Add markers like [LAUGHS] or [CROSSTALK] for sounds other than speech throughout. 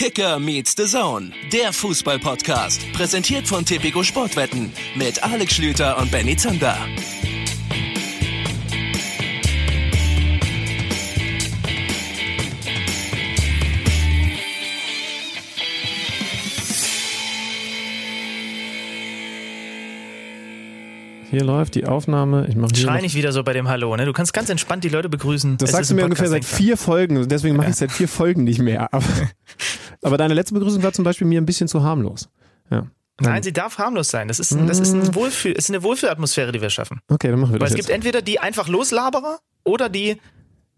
Kicker meets the Zone, der Fußball-Podcast. Präsentiert von Tipico Sportwetten mit Alex Schlüter und Benny Zander. Hier läuft die Aufnahme. Ich mache Schrei nicht wieder so bei dem Hallo, ne? Du kannst ganz entspannt die Leute begrüßen. Das Es sagst du mir ungefähr seit vier Folgen. Deswegen mache ich es seit vier Folgen nicht mehr. Aber, [LAUGHS] aber deine letzte Begrüßung war zum Beispiel mir ein bisschen zu harmlos. Ja. Nein, sie darf harmlos sein. Das ist, ein, das ist, ein Wohlfühl, ist eine Wohlfühlatmosphäre, die wir schaffen. Okay, dann machen wir Weil das es jetzt. gibt entweder die einfach Loslaberer oder die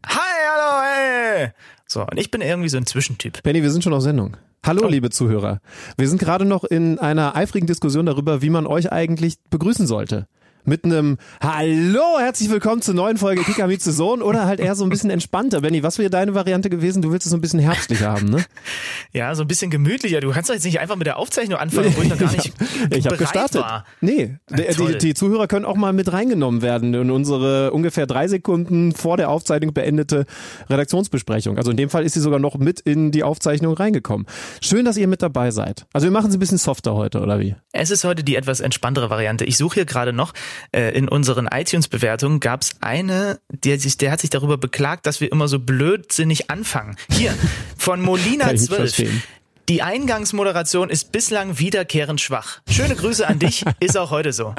Hi, hallo, hey. So, und ich bin irgendwie so ein Zwischentyp. Benny, wir sind schon auf Sendung. Hallo, Oh. liebe Zuhörer. Wir sind gerade noch in einer eifrigen Diskussion darüber, wie man euch eigentlich begrüßen sollte. Mit einem Hallo, herzlich willkommen zur neuen Folge the Zone oder halt eher so ein bisschen entspannter. Benny, was wäre deine Variante gewesen? Du willst es so ein bisschen herbstlicher haben, ne? [LAUGHS] Ja, so ein bisschen gemütlicher. Du kannst doch jetzt nicht einfach mit der Aufzeichnung anfangen, wo ich noch gar nicht [LAUGHS] Ich habe bereit gestartet. war. Nee, die, toll. die, die Zuhörer können auch mal mit reingenommen werden in unsere ungefähr drei Sekunden vor der Aufzeichnung beendete Redaktionsbesprechung. Also in dem Fall ist sie sogar noch mit in die Aufzeichnung reingekommen. Schön, dass ihr mit dabei seid. Also wir machen es ein bisschen softer heute, oder wie? Es ist heute die etwas entspanntere Variante. Ich suche hier gerade noch, äh, in unseren iTunes-Bewertungen gab es eine, der, sich, der hat sich darüber beklagt, dass wir immer so blödsinnig anfangen. Hier, von Molina Kann ich nicht 12. verstehen. Die Eingangsmoderation ist bislang wiederkehrend schwach. Schöne Grüße an dich, [LAUGHS] ist auch heute so.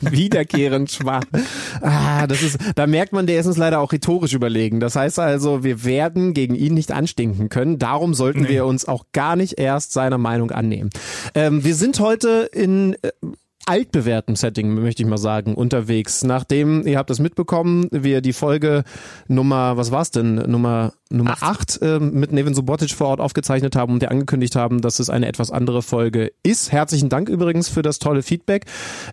Wiederkehrend schwach. Ah, das ist, da merkt man, der ist uns leider auch rhetorisch überlegen. Das heißt also, wir werden gegen ihn nicht anstinken können. Darum sollten wir uns auch gar nicht erst seiner Meinung annehmen. Ähm, wir sind heute in äh, altbewährtem Setting, möchte ich mal sagen, unterwegs. Nachdem, ihr habt das mitbekommen, wir die Folge Nummer, was war's denn, Nummer Nummer Acht. 8 ähm, mit Nevin Subotic vor Ort aufgezeichnet haben und der angekündigt haben, dass es eine etwas andere Folge ist. Herzlichen Dank übrigens für das tolle Feedback.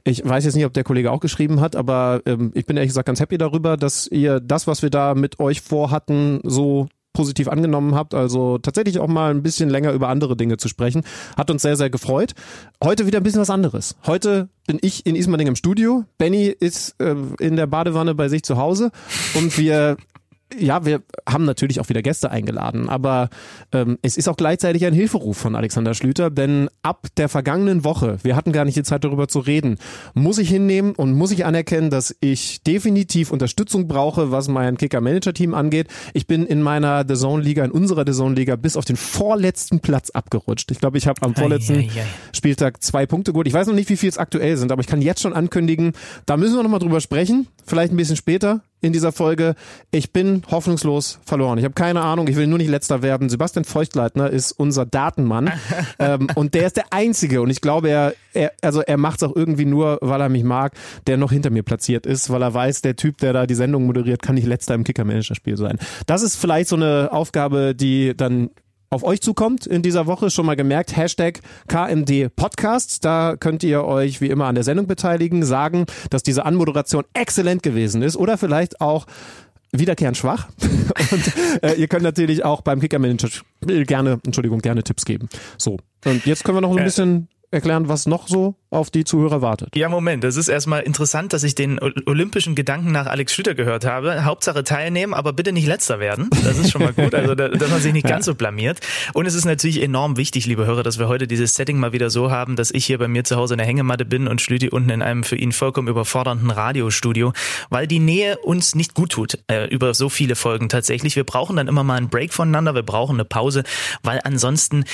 Ich weiß jetzt nicht, ob der Kollege auch geschrieben hat, aber ähm, ich bin ehrlich gesagt ganz happy darüber, dass ihr das, was wir da mit euch vorhatten, so positiv angenommen habt, also tatsächlich auch mal ein bisschen länger über andere Dinge zu sprechen. Hat uns sehr, sehr gefreut. Heute wieder ein bisschen was anderes. Heute bin ich in Ismaning im Studio. Benny ist äh, in der Badewanne bei sich zu Hause und wir ja, wir haben natürlich auch wieder Gäste eingeladen, aber ähm, es ist auch gleichzeitig ein Hilferuf von Alexander Schlüter, denn ab der vergangenen Woche, wir hatten gar nicht die Zeit darüber zu reden, muss ich hinnehmen und muss ich anerkennen, dass ich definitiv Unterstützung brauche, was mein Kicker-Manager-Team angeht. Ich bin in meiner The Zone-Liga, in unserer The Zone-Liga bis auf den vorletzten Platz abgerutscht. Ich glaube, ich habe am vorletzten Ei, ei, ei. Spieltag zwei Punkte geholt. Ich weiß noch nicht, wie viel es aktuell sind, aber ich kann jetzt schon ankündigen, da müssen wir noch mal drüber sprechen, vielleicht ein bisschen später in dieser Folge. Ich bin hoffnungslos verloren. Ich habe keine Ahnung, ich will nur nicht letzter werden. Sebastian Feuchtleitner ist unser Datenmann [LAUGHS] ähm, und der ist der einzige und ich glaube, er, er also er macht es auch irgendwie nur, weil er mich mag, der noch hinter mir platziert ist, weil er weiß, der Typ, der da die Sendung moderiert, kann nicht letzter im Kicker-Manager-Spiel sein. Das ist vielleicht so eine Aufgabe, die dann auf euch zukommt in dieser Woche. Schon mal gemerkt, Hashtag KMD Podcasts. Da könnt ihr euch wie immer an der Sendung beteiligen, sagen, dass diese Anmoderation exzellent gewesen ist oder vielleicht auch wiederkehrend schwach. [LAUGHS] Und äh, ihr könnt natürlich auch beim Kicker Manager gerne, Entschuldigung, gerne Tipps geben. So. Und jetzt können wir noch so ein Äh. bisschen erklären, was noch so auf die Zuhörer wartet. Ja, Moment, das ist erstmal interessant, dass ich den olympischen Gedanken nach Alex Schlüter gehört habe. Hauptsache teilnehmen, aber bitte nicht letzter werden. Das ist schon mal gut, also da, dass man sich nicht ganz so blamiert. Und es ist natürlich enorm wichtig, liebe Hörer, dass wir heute dieses Setting mal wieder so haben, dass ich hier bei mir zu Hause in der Hängematte bin und Schlüti unten in einem für ihn vollkommen überfordernden Radiostudio, weil die Nähe uns nicht gut tut, äh, über so viele Folgen tatsächlich. Wir brauchen dann immer mal einen Break voneinander, wir brauchen eine Pause, weil ansonsten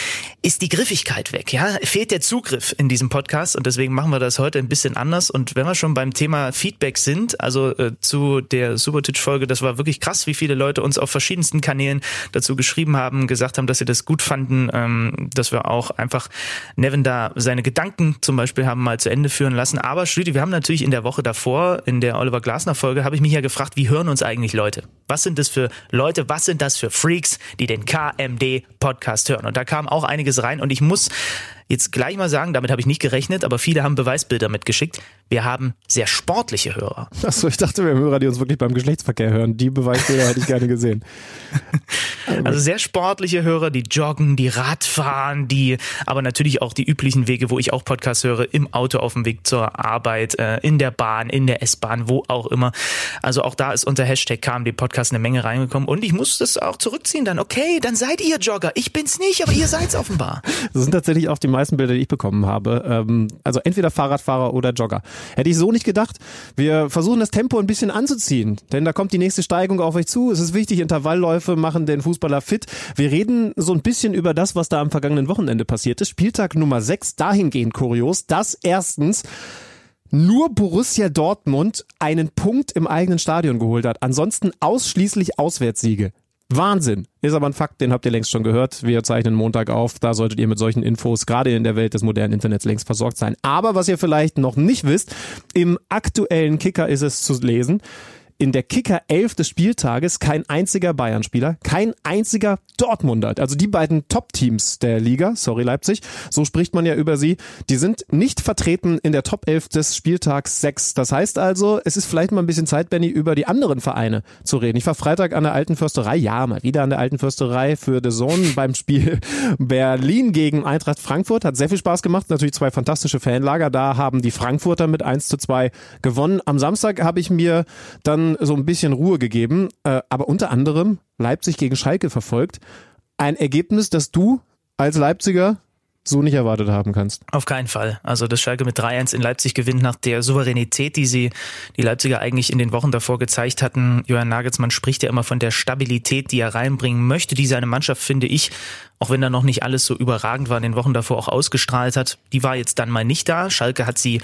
ist die Griffigkeit weg, ja? Fehlt der Zugriff in diesem Podcast und deswegen machen wir das heute ein bisschen anders. Und wenn wir schon beim Thema Feedback sind, also äh, zu der Subotic-Folge, das war wirklich krass, wie viele Leute uns auf verschiedensten Kanälen dazu geschrieben haben, gesagt haben, dass sie das gut fanden, ähm, dass wir auch einfach Nevin da seine Gedanken zum Beispiel haben mal zu Ende führen lassen. Aber Schlüti, wir haben natürlich in der Woche davor, in der Oliver Glasner-Folge, habe ich mich ja gefragt, wie hören uns eigentlich Leute? Was sind das für Leute, was sind das für Freaks, die den KMD-Podcast hören? Und da kam auch einiges rein und ich muss jetzt gleich mal sagen, damit habe ich nicht gerechnet, aber viele haben Beweisbilder mitgeschickt. Wir haben sehr sportliche Hörer. Achso, ich dachte, wir haben Hörer, die uns wirklich beim Geschlechtsverkehr hören. Die Beweisbilder hätte ich gerne gesehen. [LAUGHS] Also sehr sportliche Hörer, die joggen, die Radfahren, die, aber natürlich auch die üblichen Wege, wo ich auch Podcasts höre, im Auto auf dem Weg zur Arbeit, äh, in der Bahn, in der S-Bahn, wo auch immer. Also auch da ist unter Hashtag KMD Podcast eine Menge reingekommen und ich muss das auch zurückziehen dann. Okay, dann seid ihr Jogger. Ich bin's nicht, aber ihr seid's offenbar. Das sind tatsächlich auch die meisten Bilder, die ich bekommen habe. Ähm, also entweder Fahrradfahrer oder Jogger. Hätte ich so nicht gedacht. Wir versuchen das Tempo ein bisschen anzuziehen, denn da kommt die nächste Steigung auf euch zu. Es ist wichtig, Intervallläufe machen den Fußballer fit. Wir reden so ein bisschen über das, was da am vergangenen Wochenende passiert ist. Spieltag Nummer 6, dahingehend kurios, dass erstens nur Borussia Dortmund einen Punkt im eigenen Stadion geholt hat. Ansonsten ausschließlich Auswärtssiege. Wahnsinn. Ist aber ein Fakt, den habt ihr längst schon gehört. Wir zeichnen Montag auf. Da solltet ihr mit solchen Infos gerade in der Welt des modernen Internets längst versorgt sein. Aber was ihr vielleicht noch nicht wisst, im aktuellen Kicker ist es zu lesen in der Kicker 11 des Spieltages kein einziger Bayern-Spieler, kein einziger Dortmunder. Also die beiden Top-Teams der Liga, sorry Leipzig, so spricht man ja über sie, die sind nicht vertreten in der Top 11 des Spieltags 6. Das heißt also, es ist vielleicht mal ein bisschen Zeit, Benny, über die anderen Vereine zu reden. Ich war Freitag an der Alten Försterei, ja, mal wieder an der Alten Försterei für The Zone [LAUGHS] beim Spiel Berlin gegen Eintracht Frankfurt. Hat sehr viel Spaß gemacht, natürlich zwei fantastische Fanlager. Da haben die Frankfurter mit 1 zu 2 gewonnen. Am Samstag habe ich mir dann so ein bisschen Ruhe gegeben, äh, aber unter anderem Leipzig gegen Schalke verfolgt. Ein Ergebnis, das du als Leipziger so nicht erwartet haben kannst. Auf keinen Fall. Also dass Schalke mit 3-1 in Leipzig gewinnt nach der Souveränität, die sie die Leipziger eigentlich in den Wochen davor gezeigt hatten. Johann Nagelsmann spricht ja immer von der Stabilität, die er reinbringen möchte, die seine Mannschaft, finde ich, auch wenn da noch nicht alles so überragend war, in den Wochen davor auch ausgestrahlt hat. Die war jetzt dann mal nicht da. Schalke hat sie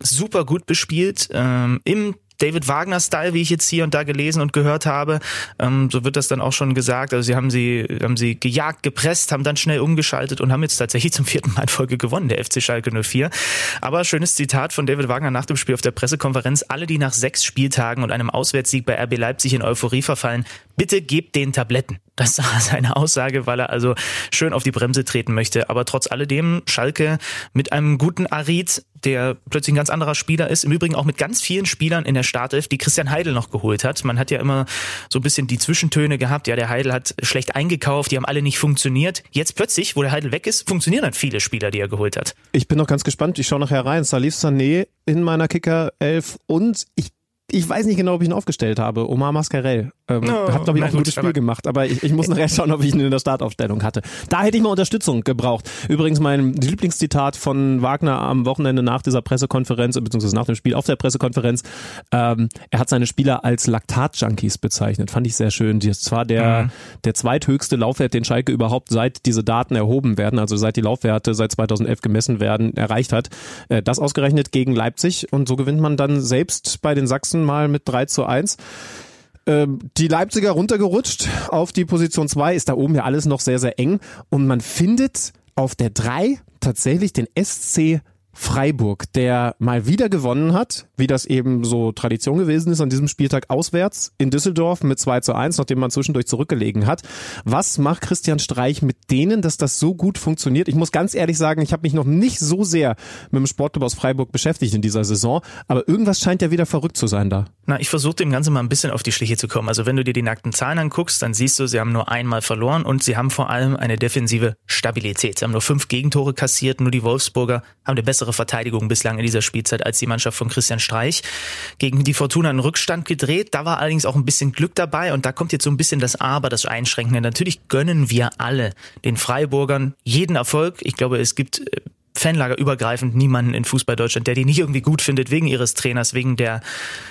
super gut bespielt. Ähm, Im David Wagner-Style, wie ich jetzt hier und da gelesen und gehört habe. Ähm, so wird das dann auch schon gesagt. Also sie haben sie, haben sie gejagt, gepresst, haben dann schnell umgeschaltet und haben jetzt tatsächlich zum vierten Mal in Folge gewonnen, der FC Schalke 04. Aber schönes Zitat von David Wagner nach dem Spiel auf der Pressekonferenz. Alle, die nach sechs Spieltagen und einem Auswärtssieg bei RB Leipzig in Euphorie verfallen, bitte gebt den Tabletten. Das [LAUGHS] war seine Aussage, weil er also schön auf die Bremse treten möchte. Aber trotz alledem Schalke mit einem guten Arid, der plötzlich ein ganz anderer Spieler ist. Im Übrigen auch mit ganz vielen Spielern in der Startelf, die Christian Heidel noch geholt hat. Man hat ja immer so ein bisschen die Zwischentöne gehabt. Ja, der Heidel hat schlecht eingekauft, die haben alle nicht funktioniert. Jetzt plötzlich, wo der Heidel weg ist, funktionieren dann viele Spieler, die er geholt hat. Ich bin noch ganz gespannt. Ich schaue nachher rein. Salif Sané in meiner Kicker 11 und ich ich weiß nicht genau, ob ich ihn aufgestellt habe. Omar Mascarell. Ähm, oh, hat, glaube ich, auch ein gutes Spiel gemacht, aber ich, ich muss nachher schauen, ob ich ihn in der Startaufstellung hatte. Da hätte ich mal Unterstützung gebraucht. Übrigens mein Lieblingszitat von Wagner am Wochenende nach dieser Pressekonferenz, beziehungsweise nach dem Spiel auf der Pressekonferenz. Ähm, er hat seine Spieler als Laktat-Junkies bezeichnet. Fand ich sehr schön. Das war der, mhm. der zweithöchste Laufwert, den Schalke überhaupt seit diese Daten erhoben werden, also seit die Laufwerte seit 2011 gemessen werden, erreicht hat. Äh, das ausgerechnet gegen Leipzig und so gewinnt man dann selbst bei den Sachsen Mal mit 3 zu 1. Ähm, die Leipziger runtergerutscht auf die Position 2, ist da oben ja alles noch sehr, sehr eng. Und man findet auf der 3 tatsächlich den SC Freiburg, der mal wieder gewonnen hat, wie das eben so Tradition gewesen ist an diesem Spieltag auswärts in Düsseldorf mit 2 zu 1, nachdem man zwischendurch zurückgelegen hat. Was macht Christian Streich mit denen, dass das so gut funktioniert? Ich muss ganz ehrlich sagen, ich habe mich noch nicht so sehr mit dem Sportclub aus Freiburg beschäftigt in dieser Saison, aber irgendwas scheint ja wieder verrückt zu sein da. Na, ich versuche dem Ganzen mal ein bisschen auf die Schliche zu kommen. Also wenn du dir die nackten Zahlen anguckst, dann siehst du, sie haben nur einmal verloren und sie haben vor allem eine defensive Stabilität. Sie haben nur fünf Gegentore kassiert, nur die Wolfsburger haben eine bessere Verteidigung bislang in dieser Spielzeit als die Mannschaft von Christian Streich. Gegen die Fortuna einen Rückstand gedreht, da war allerdings auch ein bisschen Glück dabei und da kommt jetzt so ein bisschen das Aber, das Einschränkende. Natürlich gönnen wir alle den Freiburgern jeden Erfolg. Ich glaube, es gibt Fanlager übergreifend niemanden in Fußball Deutschland, der die nicht irgendwie gut findet wegen ihres Trainers, wegen der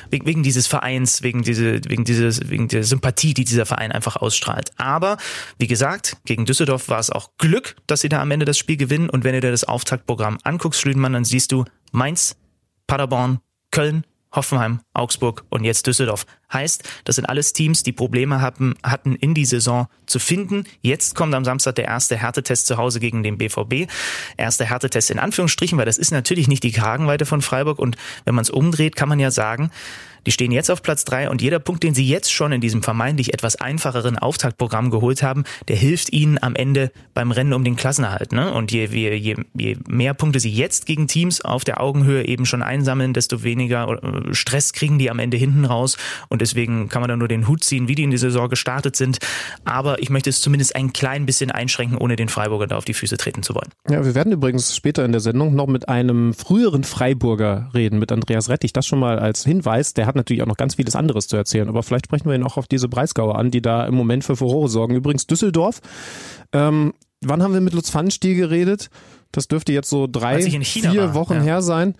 wegen, wegen dieses Vereins, wegen diese wegen dieses wegen der Sympathie, die dieser Verein einfach ausstrahlt. Aber wie gesagt, gegen Düsseldorf war es auch Glück, dass sie da am Ende das Spiel gewinnen und wenn du dir das Auftaktprogramm anguckst, Schlüdenmann, dann siehst du Mainz, Paderborn, Köln, Hoffenheim, Augsburg und jetzt Düsseldorf. Heißt, das sind alles Teams, die Probleme hatten, hatten in die Saison zu finden. Jetzt kommt am Samstag der erste Härtetest zu Hause gegen den BVB. Erster Härtetest in Anführungsstrichen, weil das ist natürlich nicht die Kragenweite von Freiburg. Und wenn man es umdreht, kann man ja sagen, Die stehen jetzt auf Platz drei und jeder Punkt, den sie jetzt schon in diesem vermeintlich etwas einfacheren Auftaktprogramm geholt haben, der hilft ihnen am Ende beim Rennen um den Klassenerhalt. Ne? Und je, je, je, je mehr Punkte sie jetzt gegen Teams auf der Augenhöhe eben schon einsammeln, desto weniger äh, Stress kriegen die am Ende hinten raus. Und deswegen kann man da nur den Hut ziehen, wie die in die Saison gestartet sind. Aber ich möchte es zumindest ein klein bisschen einschränken, ohne den Freiburger da auf die Füße treten zu wollen. Ja, wir werden übrigens später in der Sendung noch mit einem früheren Freiburger reden, mit Andreas Rettich. Das schon mal als Hinweis. Der hat natürlich auch noch ganz vieles anderes zu erzählen. Aber vielleicht sprechen wir ihn auch auf diese Breisgauer an, die da im Moment für Furore sorgen. Übrigens Düsseldorf. Ähm, wann haben wir mit Lutz Pfannenstiel geredet? Das dürfte jetzt so drei, vier war. Wochen ja. her sein.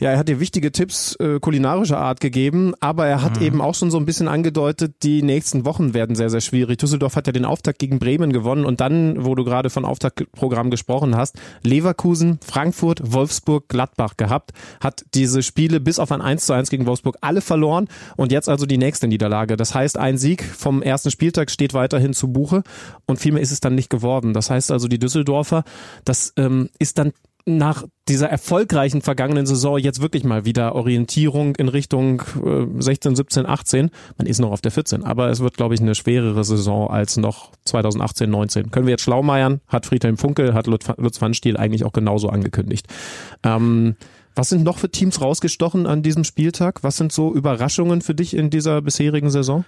Ja, er hat dir wichtige Tipps äh, kulinarischer Art gegeben, aber er hat mhm. eben auch schon so ein bisschen angedeutet, die nächsten Wochen werden sehr, sehr schwierig. Düsseldorf hat ja den Auftakt gegen Bremen gewonnen und dann, wo du gerade von Auftaktprogramm gesprochen hast, Leverkusen, Frankfurt, Wolfsburg, Gladbach gehabt, hat diese Spiele bis auf ein 1 zu 1 gegen Wolfsburg alle verloren und jetzt also die nächste Niederlage. Das heißt, ein Sieg vom ersten Spieltag steht weiterhin zu Buche und viel mehr ist es dann nicht geworden. Das heißt also, die Düsseldorfer, das ähm, ist dann nach dieser erfolgreichen vergangenen Saison jetzt wirklich mal wieder Orientierung in Richtung 16, 17, 18. Man ist noch auf der 14, aber es wird, glaube ich, eine schwerere Saison als noch 2018, 19. Können wir jetzt schlaumeiern, hat Friedhelm Funkel, hat Lutz van Stiel eigentlich auch genauso angekündigt. Ähm, was sind noch für Teams rausgestochen an diesem Spieltag? Was sind so Überraschungen für dich in dieser bisherigen Saison?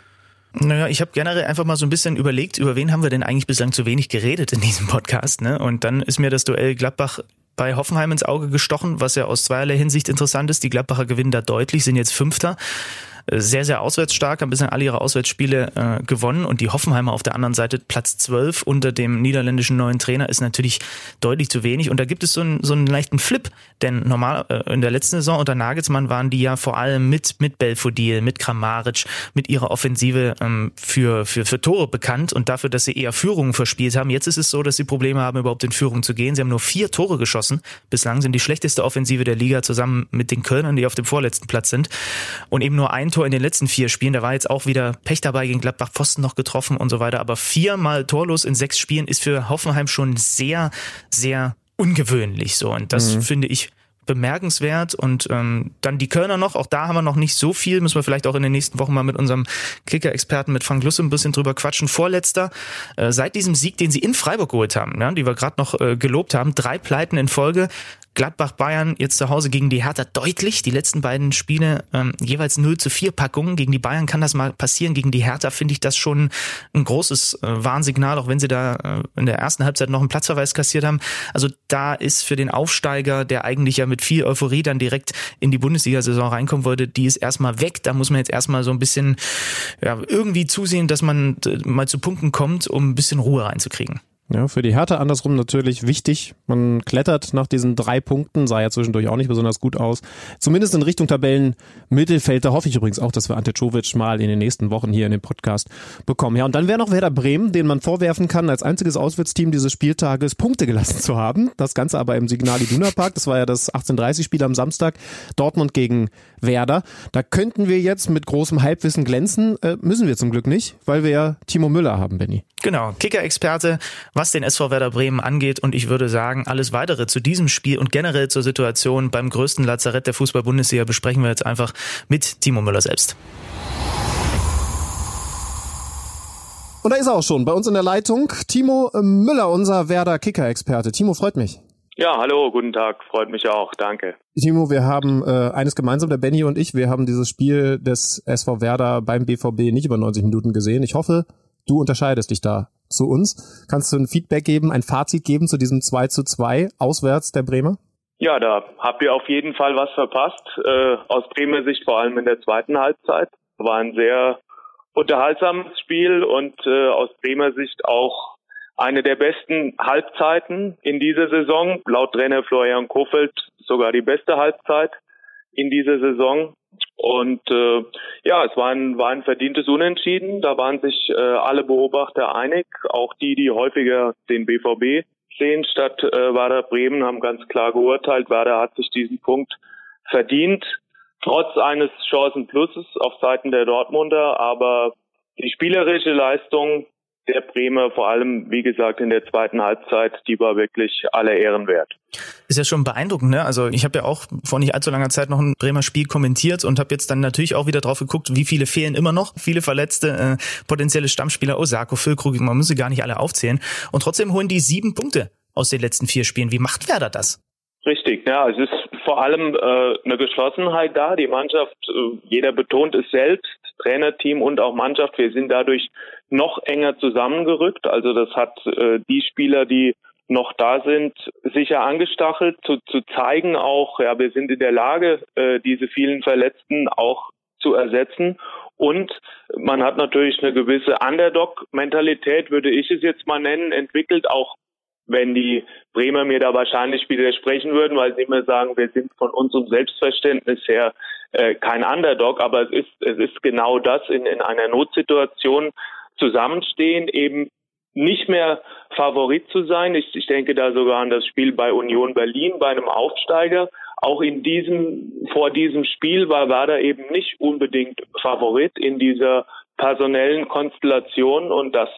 Naja, ich habe generell einfach mal so ein bisschen überlegt, über wen haben wir denn eigentlich bislang zu wenig geredet in diesem Podcast. Ne? Und dann ist mir das Duell Gladbach bei Hoffenheim ins Auge gestochen, was ja aus zweierlei Hinsicht interessant ist. Die Gladbacher gewinnen da deutlich, sind jetzt Fünfter sehr, sehr auswärtsstark, haben bislang alle ihre Auswärtsspiele äh, gewonnen und die Hoffenheimer auf der anderen Seite Platz 12 unter dem niederländischen neuen Trainer ist natürlich deutlich zu wenig und da gibt es so einen, so einen leichten Flip, denn normal äh, in der letzten Saison unter Nagelsmann waren die ja vor allem mit, mit Belfodil, mit Kramaric, mit ihrer Offensive ähm, für, für, für Tore bekannt und dafür, dass sie eher Führungen verspielt haben. Jetzt ist es so, dass sie Probleme haben, überhaupt in Führung zu gehen. Sie haben nur vier Tore geschossen. Bislang sind die schlechteste Offensive der Liga zusammen mit den Kölnern, die auf dem vorletzten Platz sind und eben nur ein Tor in den letzten vier Spielen. Da war jetzt auch wieder Pech dabei gegen Gladbach, Pfosten noch getroffen und so weiter. Aber viermal torlos in sechs Spielen ist für Hoffenheim schon sehr, sehr ungewöhnlich so. Und das mhm. finde ich bemerkenswert. Und ähm, dann die Kölner noch, auch da haben wir noch nicht so viel, müssen wir vielleicht auch in den nächsten Wochen mal mit unserem Kicker-Experten, mit Frank Lusse ein bisschen drüber quatschen. Vorletzter, äh, seit diesem Sieg, den sie in Freiburg geholt haben, ja, die wir gerade noch äh, gelobt haben, drei Pleiten in Folge, Gladbach-Bayern jetzt zu Hause gegen die Hertha deutlich. Die letzten beiden Spiele ähm, jeweils 0 zu 4 Packungen. Gegen die Bayern kann das mal passieren. Gegen die Hertha finde ich das schon ein großes äh, Warnsignal, auch wenn sie da äh, in der ersten Halbzeit noch einen Platzverweis kassiert haben. Also da ist für den Aufsteiger, der eigentlich ja mit viel Euphorie dann direkt in die Bundesliga-Saison reinkommen wollte, die ist erstmal weg. Da muss man jetzt erstmal so ein bisschen ja, irgendwie zusehen, dass man äh, mal zu Punkten kommt, um ein bisschen Ruhe reinzukriegen. Ja, für die Hertha andersrum natürlich wichtig. Man klettert nach diesen drei Punkten, sah ja zwischendurch auch nicht besonders gut aus. Zumindest in Richtung Tabellen Mittelfeld. Da hoffe ich übrigens auch, dass wir Ante Czovic mal in den nächsten Wochen hier in dem Podcast bekommen. Ja, und dann wäre noch Werder Bremen, den man vorwerfen kann, als einziges Auswärtsteam dieses Spieltages Punkte gelassen zu haben. Das Ganze aber im Signal Iduna Park. Das war ja das 1830-Spiel am Samstag. Dortmund gegen Werder. Da könnten wir jetzt mit großem Halbwissen glänzen. Äh, müssen wir zum Glück nicht, weil wir ja Timo Müller haben, Benny. Genau, Kicker-Experte, was den SV Werder Bremen angeht. Und ich würde sagen, alles weitere zu diesem Spiel und generell zur Situation beim größten Lazarett der Fußball-Bundesliga besprechen wir jetzt einfach mit Timo Müller selbst. Und da ist er auch schon bei uns in der Leitung. Timo Müller, unser Werder Kicker-Experte. Timo, freut mich. Ja, hallo, guten Tag, freut mich auch, danke. Timo, wir haben äh, eines gemeinsam, der Benny und ich, wir haben dieses Spiel des SV Werder beim BVB nicht über 90 Minuten gesehen. Ich hoffe, Du unterscheidest dich da zu uns. Kannst du ein Feedback geben, ein Fazit geben zu diesem 2 zu 2 auswärts der Bremer? Ja, da habt ihr auf jeden Fall was verpasst. Äh, aus Bremer Sicht vor allem in der zweiten Halbzeit. War ein sehr unterhaltsames Spiel und äh, aus Bremer Sicht auch eine der besten Halbzeiten in dieser Saison. Laut Trainer Florian Kofeld sogar die beste Halbzeit in dieser Saison. Und äh, ja, es war ein, war ein verdientes Unentschieden. Da waren sich äh, alle Beobachter einig, auch die, die häufiger den BVB sehen statt äh, Werder Bremen, haben ganz klar geurteilt, Werder hat sich diesen Punkt verdient, trotz eines Chancenplusses auf Seiten der Dortmunder. Aber die spielerische Leistung der Bremer, vor allem, wie gesagt, in der zweiten Halbzeit, die war wirklich aller Ehren wert. Ist ja schon beeindruckend, ne? Also ich habe ja auch vor nicht allzu langer Zeit noch ein Bremer Spiel kommentiert und habe jetzt dann natürlich auch wieder drauf geguckt, wie viele fehlen immer noch, viele verletzte äh, potenzielle Stammspieler, Osako, Füllkrug, man muss sie gar nicht alle aufzählen. Und trotzdem holen die sieben Punkte aus den letzten vier Spielen. Wie macht Werder das? Richtig, ja, es ist vor allem äh, eine Geschlossenheit da. Die Mannschaft, äh, jeder betont es selbst, Trainerteam und auch Mannschaft, wir sind dadurch noch enger zusammengerückt. Also das hat äh, die Spieler, die noch da sind, sicher angestachelt, zu, zu zeigen auch, ja, wir sind in der Lage, äh, diese vielen Verletzten auch zu ersetzen. Und man hat natürlich eine gewisse Underdog-Mentalität, würde ich es jetzt mal nennen, entwickelt, auch wenn die Bremer mir da wahrscheinlich widersprechen würden, weil sie immer sagen, wir sind von unserem Selbstverständnis her äh, kein Underdog, aber es ist, es ist genau das in, in einer Notsituation zusammenstehen, eben nicht mehr Favorit zu sein. Ich, ich denke da sogar an das Spiel bei Union Berlin, bei einem Aufsteiger. Auch in diesem, vor diesem Spiel war Werder eben nicht unbedingt Favorit in dieser personellen Konstellation und das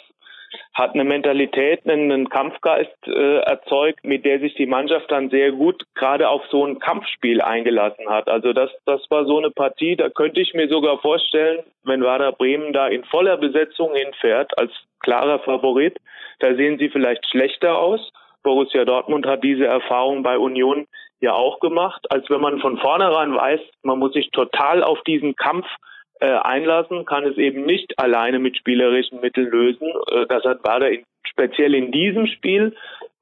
hat eine Mentalität, einen Kampfgeist äh, erzeugt, mit der sich die Mannschaft dann sehr gut gerade auf so ein Kampfspiel eingelassen hat. Also das, das war so eine Partie, da könnte ich mir sogar vorstellen, wenn Werder Bremen da in voller Besetzung hinfährt, als klarer Favorit, da sehen sie vielleicht schlechter aus. Borussia Dortmund hat diese Erfahrung bei Union ja auch gemacht, als wenn man von vornherein weiß, man muss sich total auf diesen Kampf äh, einlassen, kann es eben nicht alleine mit spielerischen Mitteln lösen. Äh, das hat Bader in, speziell in diesem Spiel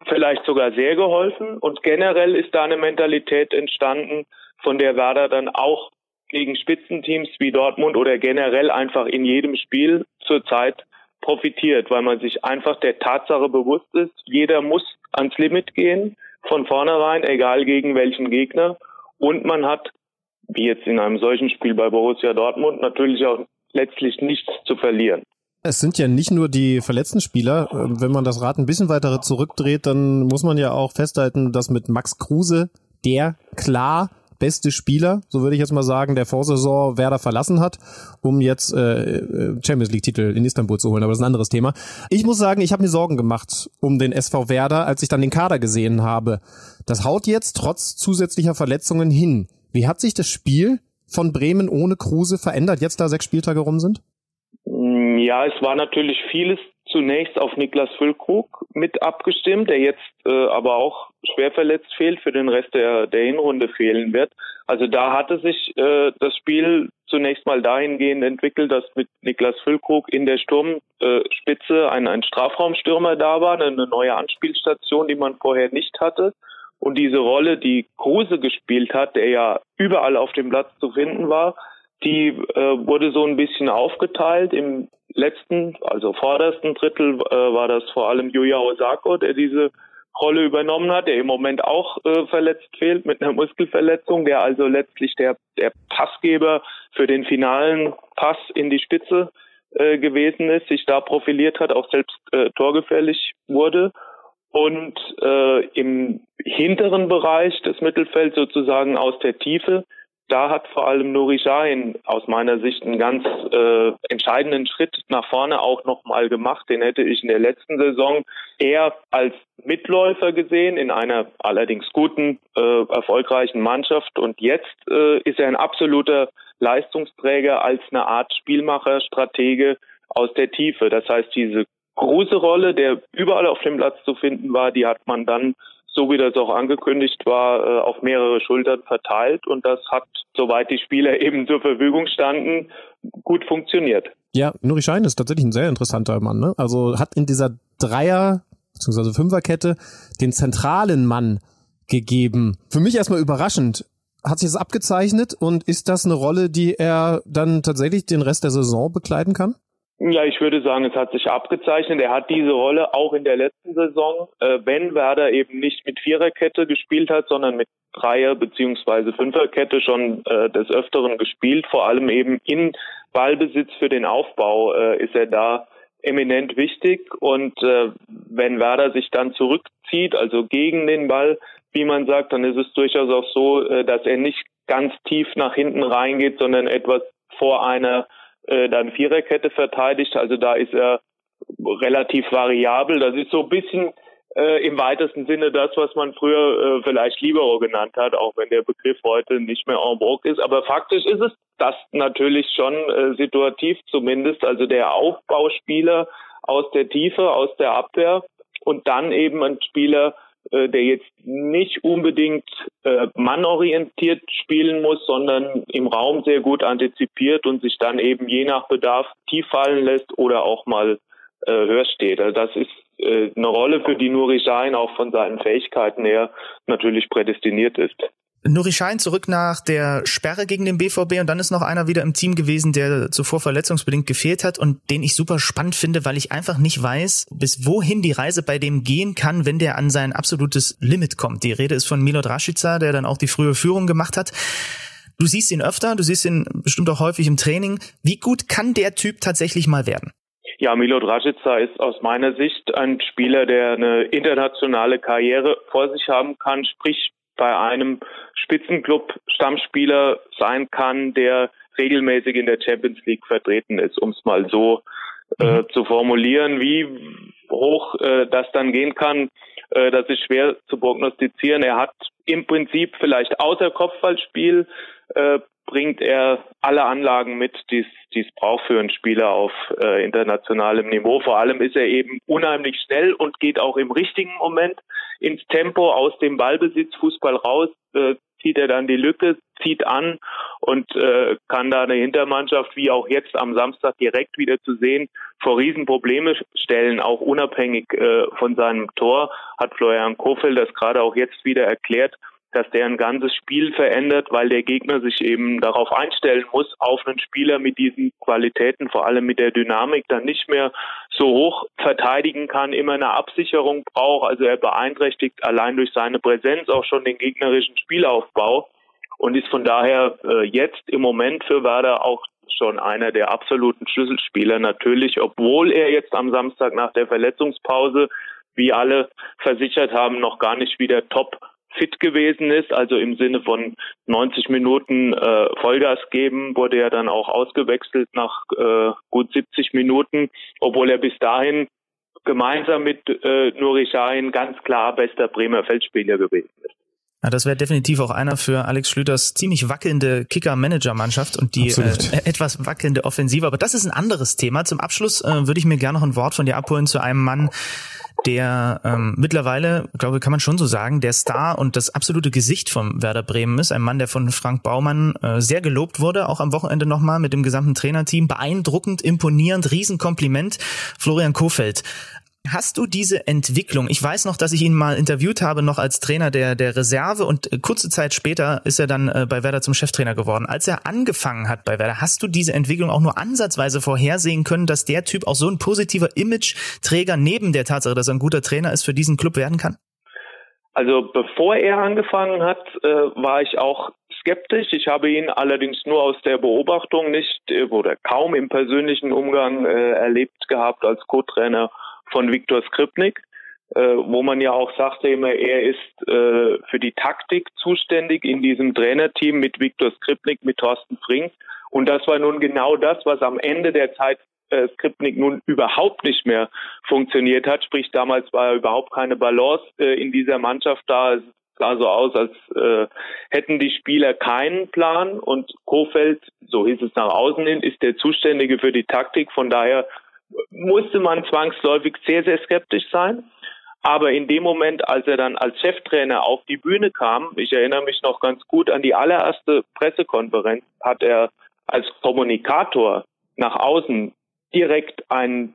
vielleicht sogar sehr geholfen. Und generell ist da eine Mentalität entstanden, von der Werder dann auch gegen Spitzenteams wie Dortmund oder generell einfach in jedem Spiel zurzeit profitiert, weil man sich einfach der Tatsache bewusst ist, jeder muss ans Limit gehen, von vornherein, egal gegen welchen Gegner. Und man hat wie jetzt in einem solchen Spiel bei Borussia Dortmund, natürlich auch letztlich nichts zu verlieren. Es sind ja nicht nur die verletzten Spieler. Ähm, wenn man das Rad ein bisschen weiter zurückdreht, dann muss man ja auch festhalten, dass mit Max Kruse der klar beste Spieler, so würde ich jetzt mal sagen, der Vorsaison Werder verlassen hat, um jetzt äh, äh Champions League Titel in Istanbul zu holen. Aber das ist ein anderes Thema. Ich muss sagen, ich habe mir Sorgen gemacht um den SV Werder, als ich dann den Kader gesehen habe. Das haut jetzt trotz zusätzlicher Verletzungen hin. Wie hat sich das Spiel von Bremen ohne Kruse verändert, jetzt da sechs Spieltage rum sind? Mm, ja, es war natürlich vieles zunächst auf Niklas Füllkrug mit abgestimmt, der jetzt äh, aber auch schwer verletzt fehlt, für den Rest der, der Hinrunde fehlen wird. Also da hatte sich äh, das Spiel zunächst mal dahingehend entwickelt, dass mit Niklas Füllkrug in der Sturmspitze äh, ein, ein Strafraumstürmer da war, eine neue Anspielstation, die man vorher nicht hatte. Und diese Rolle, die Kruse gespielt hat, der ja überall auf dem Platz zu finden war, die äh, wurde so ein bisschen aufgeteilt. Im letzten, also vordersten Drittel äh, war das vor allem Yuya Osako, der diese Rolle übernommen hat, der im Moment auch äh, verletzt fehlt mit einer Muskelverletzung, der also letztlich der, der Passgeber für den finalen Pass in die Spitze äh, gewesen ist, sich da profiliert hat, auch selbst äh, torgefährlich wurde. Und äh, im hinteren Bereich des Mittelfelds sozusagen aus der Tiefe, da hat vor allem Nuri Sahin aus meiner Sicht einen ganz äh, entscheidenden Schritt nach vorne auch nochmal gemacht. Den hätte ich in der letzten Saison eher als Mitläufer gesehen in einer allerdings guten, äh, erfolgreichen Mannschaft. Und jetzt äh, ist er ein absoluter Leistungsträger als eine Art Spielmacher, Stratege aus der Tiefe. Das heißt, diese große Rolle, der überall auf dem Platz zu finden war, die hat man dann, so wie das auch angekündigt war, äh, auf mehrere Schultern verteilt und das hat, soweit die Spieler [LAUGHS] eben zur Verfügung standen, gut funktioniert. Ja, Nuri Schein ist tatsächlich ein sehr interessanter Mann. Ne? Also hat in dieser Dreier- bzw. Fünferkette den zentralen Mann gegeben. Für mich erstmal überraschend. Hat sich das abgezeichnet und ist das eine Rolle, die er dann tatsächlich den Rest der Saison begleiten kann? Ja, ich würde sagen, es hat sich abgezeichnet. Er hat diese Rolle auch in der letzten Saison, äh, wenn Werder eben nicht mit Viererkette gespielt hat, sondern mit Dreier- beziehungsweise Fünferkette schon äh, des Öfteren gespielt. Vor allem eben in Ballbesitz für den Aufbau äh, ist er da eminent wichtig. Und äh, wenn Werder sich dann zurückzieht, also gegen den Ball, wie man sagt, dann ist es durchaus auch so, äh, dass er nicht ganz tief nach hinten reingeht, sondern etwas vor einer äh, dann Viererkette verteidigt. Also da ist er relativ variabel. Das ist so ein bisschen äh, im weitesten Sinne das, was man früher äh, vielleicht Libero genannt hat, auch wenn der Begriff heute nicht mehr en vogue ist. Aber faktisch ist es das natürlich schon äh, situativ zumindest, also der Aufbauspieler aus der Tiefe, aus der Abwehr und dann eben ein Spieler, äh, der jetzt nicht unbedingt äh, mannorientiert spielen muss, sondern im Raum sehr gut antizipiert und sich dann eben je nach Bedarf tief fallen lässt oder auch mal äh, höher steht. Also das ist äh, eine Rolle, für die Nuri Sahin auch von seinen Fähigkeiten her natürlich prädestiniert ist. Nuri Schein zurück nach der Sperre gegen den BVB und dann ist noch einer wieder im Team gewesen, der zuvor verletzungsbedingt gefehlt hat und den ich super spannend finde, weil ich einfach nicht weiß, bis wohin die Reise bei dem gehen kann, wenn der an sein absolutes Limit kommt. Die Rede ist von Milot Rashica, der dann auch die frühe Führung gemacht hat. Du siehst ihn öfter, du siehst ihn bestimmt auch häufig im Training. Wie gut kann der Typ tatsächlich mal werden? Ja, Milo Dragica ist aus meiner Sicht ein Spieler, der eine internationale Karriere vor sich haben kann, sprich bei einem Spitzenclub Stammspieler sein kann, der regelmäßig in der Champions League vertreten ist, um es mal so äh, mhm. zu formulieren. Wie hoch äh, das dann gehen kann, äh, das ist schwer zu prognostizieren. Er hat im Prinzip vielleicht außer Kopfballspiel äh, bringt er alle Anlagen mit, die es braucht für einen Spieler auf äh, internationalem Niveau. Vor allem ist er eben unheimlich schnell und geht auch im richtigen Moment ins Tempo aus dem Ballbesitz Fußball raus, äh, zieht er dann die Lücke, zieht an und äh, kann da eine Hintermannschaft, wie auch jetzt am Samstag direkt wieder zu sehen, vor Riesenprobleme stellen, auch unabhängig äh, von seinem Tor, hat Florian Kofel das gerade auch jetzt wieder erklärt dass der ein ganzes Spiel verändert, weil der Gegner sich eben darauf einstellen muss, auf einen Spieler mit diesen Qualitäten, vor allem mit der Dynamik, dann nicht mehr so hoch verteidigen kann, immer eine Absicherung braucht. Also er beeinträchtigt allein durch seine Präsenz auch schon den gegnerischen Spielaufbau und ist von daher äh, jetzt im Moment für Werder auch schon einer der absoluten Schlüsselspieler natürlich, obwohl er jetzt am Samstag nach der Verletzungspause, wie alle versichert haben, noch gar nicht wieder top fit gewesen ist, also im Sinne von 90 Minuten äh, Vollgas geben, wurde er dann auch ausgewechselt nach äh, gut 70 Minuten, obwohl er bis dahin gemeinsam mit äh, Nuri Sahin ganz klar bester Bremer Feldspieler gewesen ist. Ja, das wäre definitiv auch einer für Alex Schlüters ziemlich wackelnde Kicker-Manager-Mannschaft und die äh, etwas wackelnde Offensive. Aber das ist ein anderes Thema. Zum Abschluss äh, würde ich mir gerne noch ein Wort von dir abholen zu einem Mann, der ähm, mittlerweile, glaube kann man schon so sagen, der Star und das absolute Gesicht von Werder Bremen ist. Ein Mann, der von Frank Baumann äh, sehr gelobt wurde, auch am Wochenende nochmal mit dem gesamten Trainerteam. Beeindruckend, imponierend, Riesenkompliment. Florian Kofeld. Hast du diese Entwicklung? Ich weiß noch, dass ich ihn mal interviewt habe, noch als Trainer der, der Reserve und äh, kurze Zeit später ist er dann äh, bei Werder zum Cheftrainer geworden. Als er angefangen hat bei Werder, hast du diese Entwicklung auch nur ansatzweise vorhersehen können, dass der Typ auch so ein positiver Imageträger neben der Tatsache, dass er ein guter Trainer ist, für diesen Club werden kann? Also bevor er angefangen hat, äh, war ich auch skeptisch. Ich habe ihn allerdings nur aus der Beobachtung nicht oder kaum im persönlichen Umgang erlebt gehabt als Co-Trainer von Viktor Skripnik, äh, wo man ja auch sagte immer, er ist äh, für die Taktik zuständig in diesem Trainerteam mit Viktor Skripnik, mit Thorsten Frink. Und das war nun genau das, was am Ende der Zeit äh, Skripnik nun überhaupt nicht mehr funktioniert hat. Sprich, damals war überhaupt keine Balance äh, in dieser Mannschaft da. Es sah so aus, als äh, hätten die Spieler keinen Plan und Kofeld, so hieß es nach außen hin, ist der Zuständige für die Taktik. Von daher musste man zwangsläufig sehr, sehr skeptisch sein. Aber in dem Moment, als er dann als Cheftrainer auf die Bühne kam, ich erinnere mich noch ganz gut an die allererste Pressekonferenz, hat er als Kommunikator nach außen direkt einen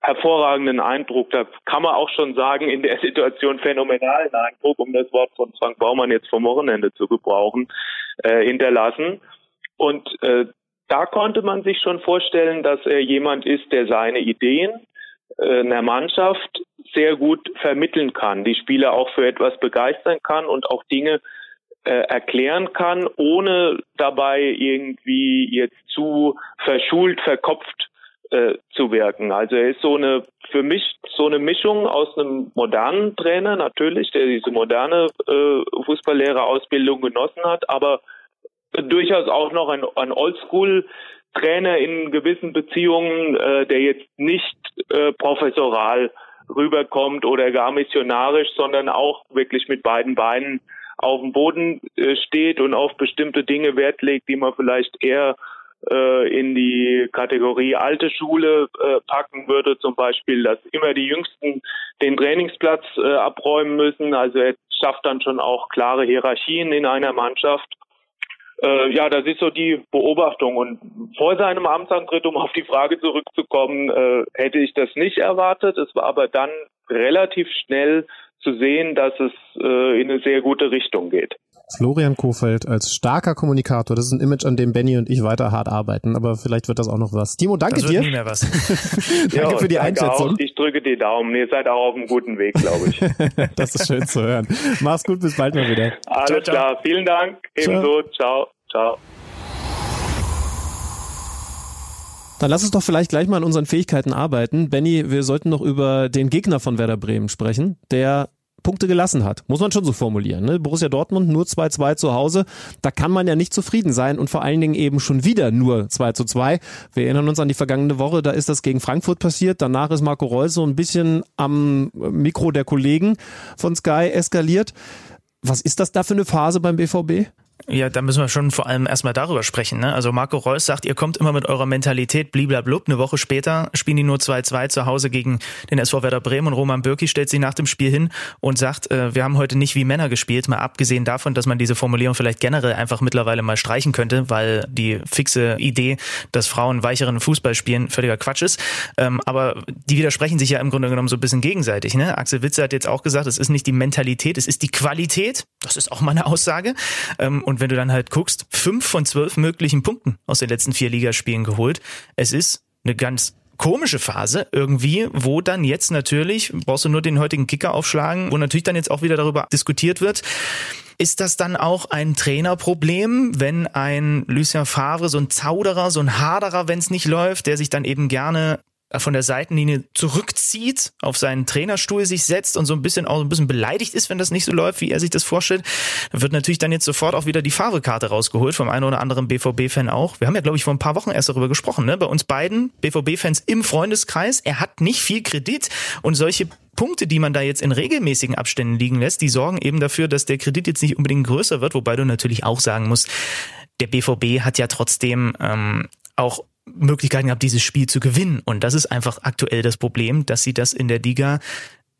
hervorragenden Eindruck, da kann man auch schon sagen, in der Situation phänomenalen Eindruck, um das Wort von Frank Baumann jetzt vom Wochenende zu gebrauchen, äh, hinterlassen. Und äh, da konnte man sich schon vorstellen, dass er jemand ist, der seine Ideen äh, einer Mannschaft sehr gut vermitteln kann, die Spieler auch für etwas begeistern kann und auch Dinge äh, erklären kann, ohne dabei irgendwie jetzt zu verschult, verkopft äh, zu wirken. Also er ist so eine für mich so eine Mischung aus einem modernen Trainer natürlich, der diese moderne äh, Fußballlehrerausbildung genossen hat, aber durchaus auch noch ein, ein Oldschool Trainer in gewissen Beziehungen, äh, der jetzt nicht äh, professoral rüberkommt oder gar missionarisch, sondern auch wirklich mit beiden Beinen auf dem Boden äh, steht und auf bestimmte Dinge Wert legt, die man vielleicht eher äh, in die Kategorie alte Schule äh, packen würde, zum Beispiel, dass immer die Jüngsten den Trainingsplatz äh, abräumen müssen. Also er schafft dann schon auch klare Hierarchien in einer Mannschaft. Äh, ja, das ist so die Beobachtung. Und vor seinem Amtsantritt, um auf die Frage zurückzukommen, äh, hätte ich das nicht erwartet. Es war aber dann relativ schnell zu sehen, dass es äh, in eine sehr gute Richtung geht. Florian Kofeld als starker Kommunikator. Das ist ein Image, an dem Benny und ich weiter hart arbeiten, aber vielleicht wird das auch noch was. Timo, danke das dir. Nie mehr was. [LAUGHS] danke ja, für die Einschätzung. Auch. Ich drücke die Daumen. Ihr seid auch auf einem guten Weg, glaube ich. [LAUGHS] das ist schön zu hören. Mach's gut, bis bald mal wieder. Alles ciao, klar. Vielen Dank. Ebenso. Ciao. Ciao. Dann lass uns doch vielleicht gleich mal an unseren Fähigkeiten arbeiten. Benny, wir sollten noch über den Gegner von Werder Bremen sprechen, der Punkte gelassen hat. Muss man schon so formulieren. Ne? Borussia Dortmund nur 2-2 zu Hause. Da kann man ja nicht zufrieden sein und vor allen Dingen eben schon wieder nur 2 zu 2. Wir erinnern uns an die vergangene Woche, da ist das gegen Frankfurt passiert. Danach ist Marco Reus so ein bisschen am Mikro der Kollegen von Sky eskaliert. Was ist das da für eine Phase beim BVB? Ja, da müssen wir schon vor allem erstmal darüber sprechen. Ne? Also Marco Reus sagt, ihr kommt immer mit eurer Mentalität bliblablub. Eine Woche später spielen die nur 2-2 zu Hause gegen den SV Werder Bremen und Roman Bürki stellt sich nach dem Spiel hin und sagt, äh, wir haben heute nicht wie Männer gespielt, mal abgesehen davon, dass man diese Formulierung vielleicht generell einfach mittlerweile mal streichen könnte, weil die fixe Idee, dass Frauen weicheren Fußball spielen, völliger Quatsch ist. Ähm, aber die widersprechen sich ja im Grunde genommen so ein bisschen gegenseitig. Ne? Axel Witze hat jetzt auch gesagt, es ist nicht die Mentalität, es ist die Qualität. Das ist auch meine Aussage. Ähm, und wenn du dann halt guckst, fünf von zwölf möglichen Punkten aus den letzten vier Ligaspielen geholt. Es ist eine ganz komische Phase irgendwie, wo dann jetzt natürlich, brauchst du nur den heutigen Kicker aufschlagen, wo natürlich dann jetzt auch wieder darüber diskutiert wird, ist das dann auch ein Trainerproblem, wenn ein Lucien Favre, so ein Zauderer, so ein Haderer, wenn es nicht läuft, der sich dann eben gerne von der Seitenlinie zurückzieht, auf seinen Trainerstuhl sich setzt und so ein bisschen auch ein bisschen beleidigt ist, wenn das nicht so läuft, wie er sich das vorstellt, wird natürlich dann jetzt sofort auch wieder die Farbe-Karte rausgeholt vom einen oder anderen BVB-Fan auch. Wir haben ja, glaube ich, vor ein paar Wochen erst darüber gesprochen, ne? Bei uns beiden BVB-Fans im Freundeskreis. Er hat nicht viel Kredit und solche Punkte, die man da jetzt in regelmäßigen Abständen liegen lässt, die sorgen eben dafür, dass der Kredit jetzt nicht unbedingt größer wird, wobei du natürlich auch sagen musst, der BVB hat ja trotzdem ähm, auch Möglichkeiten gehabt, dieses Spiel zu gewinnen. Und das ist einfach aktuell das Problem, dass sie das in der Liga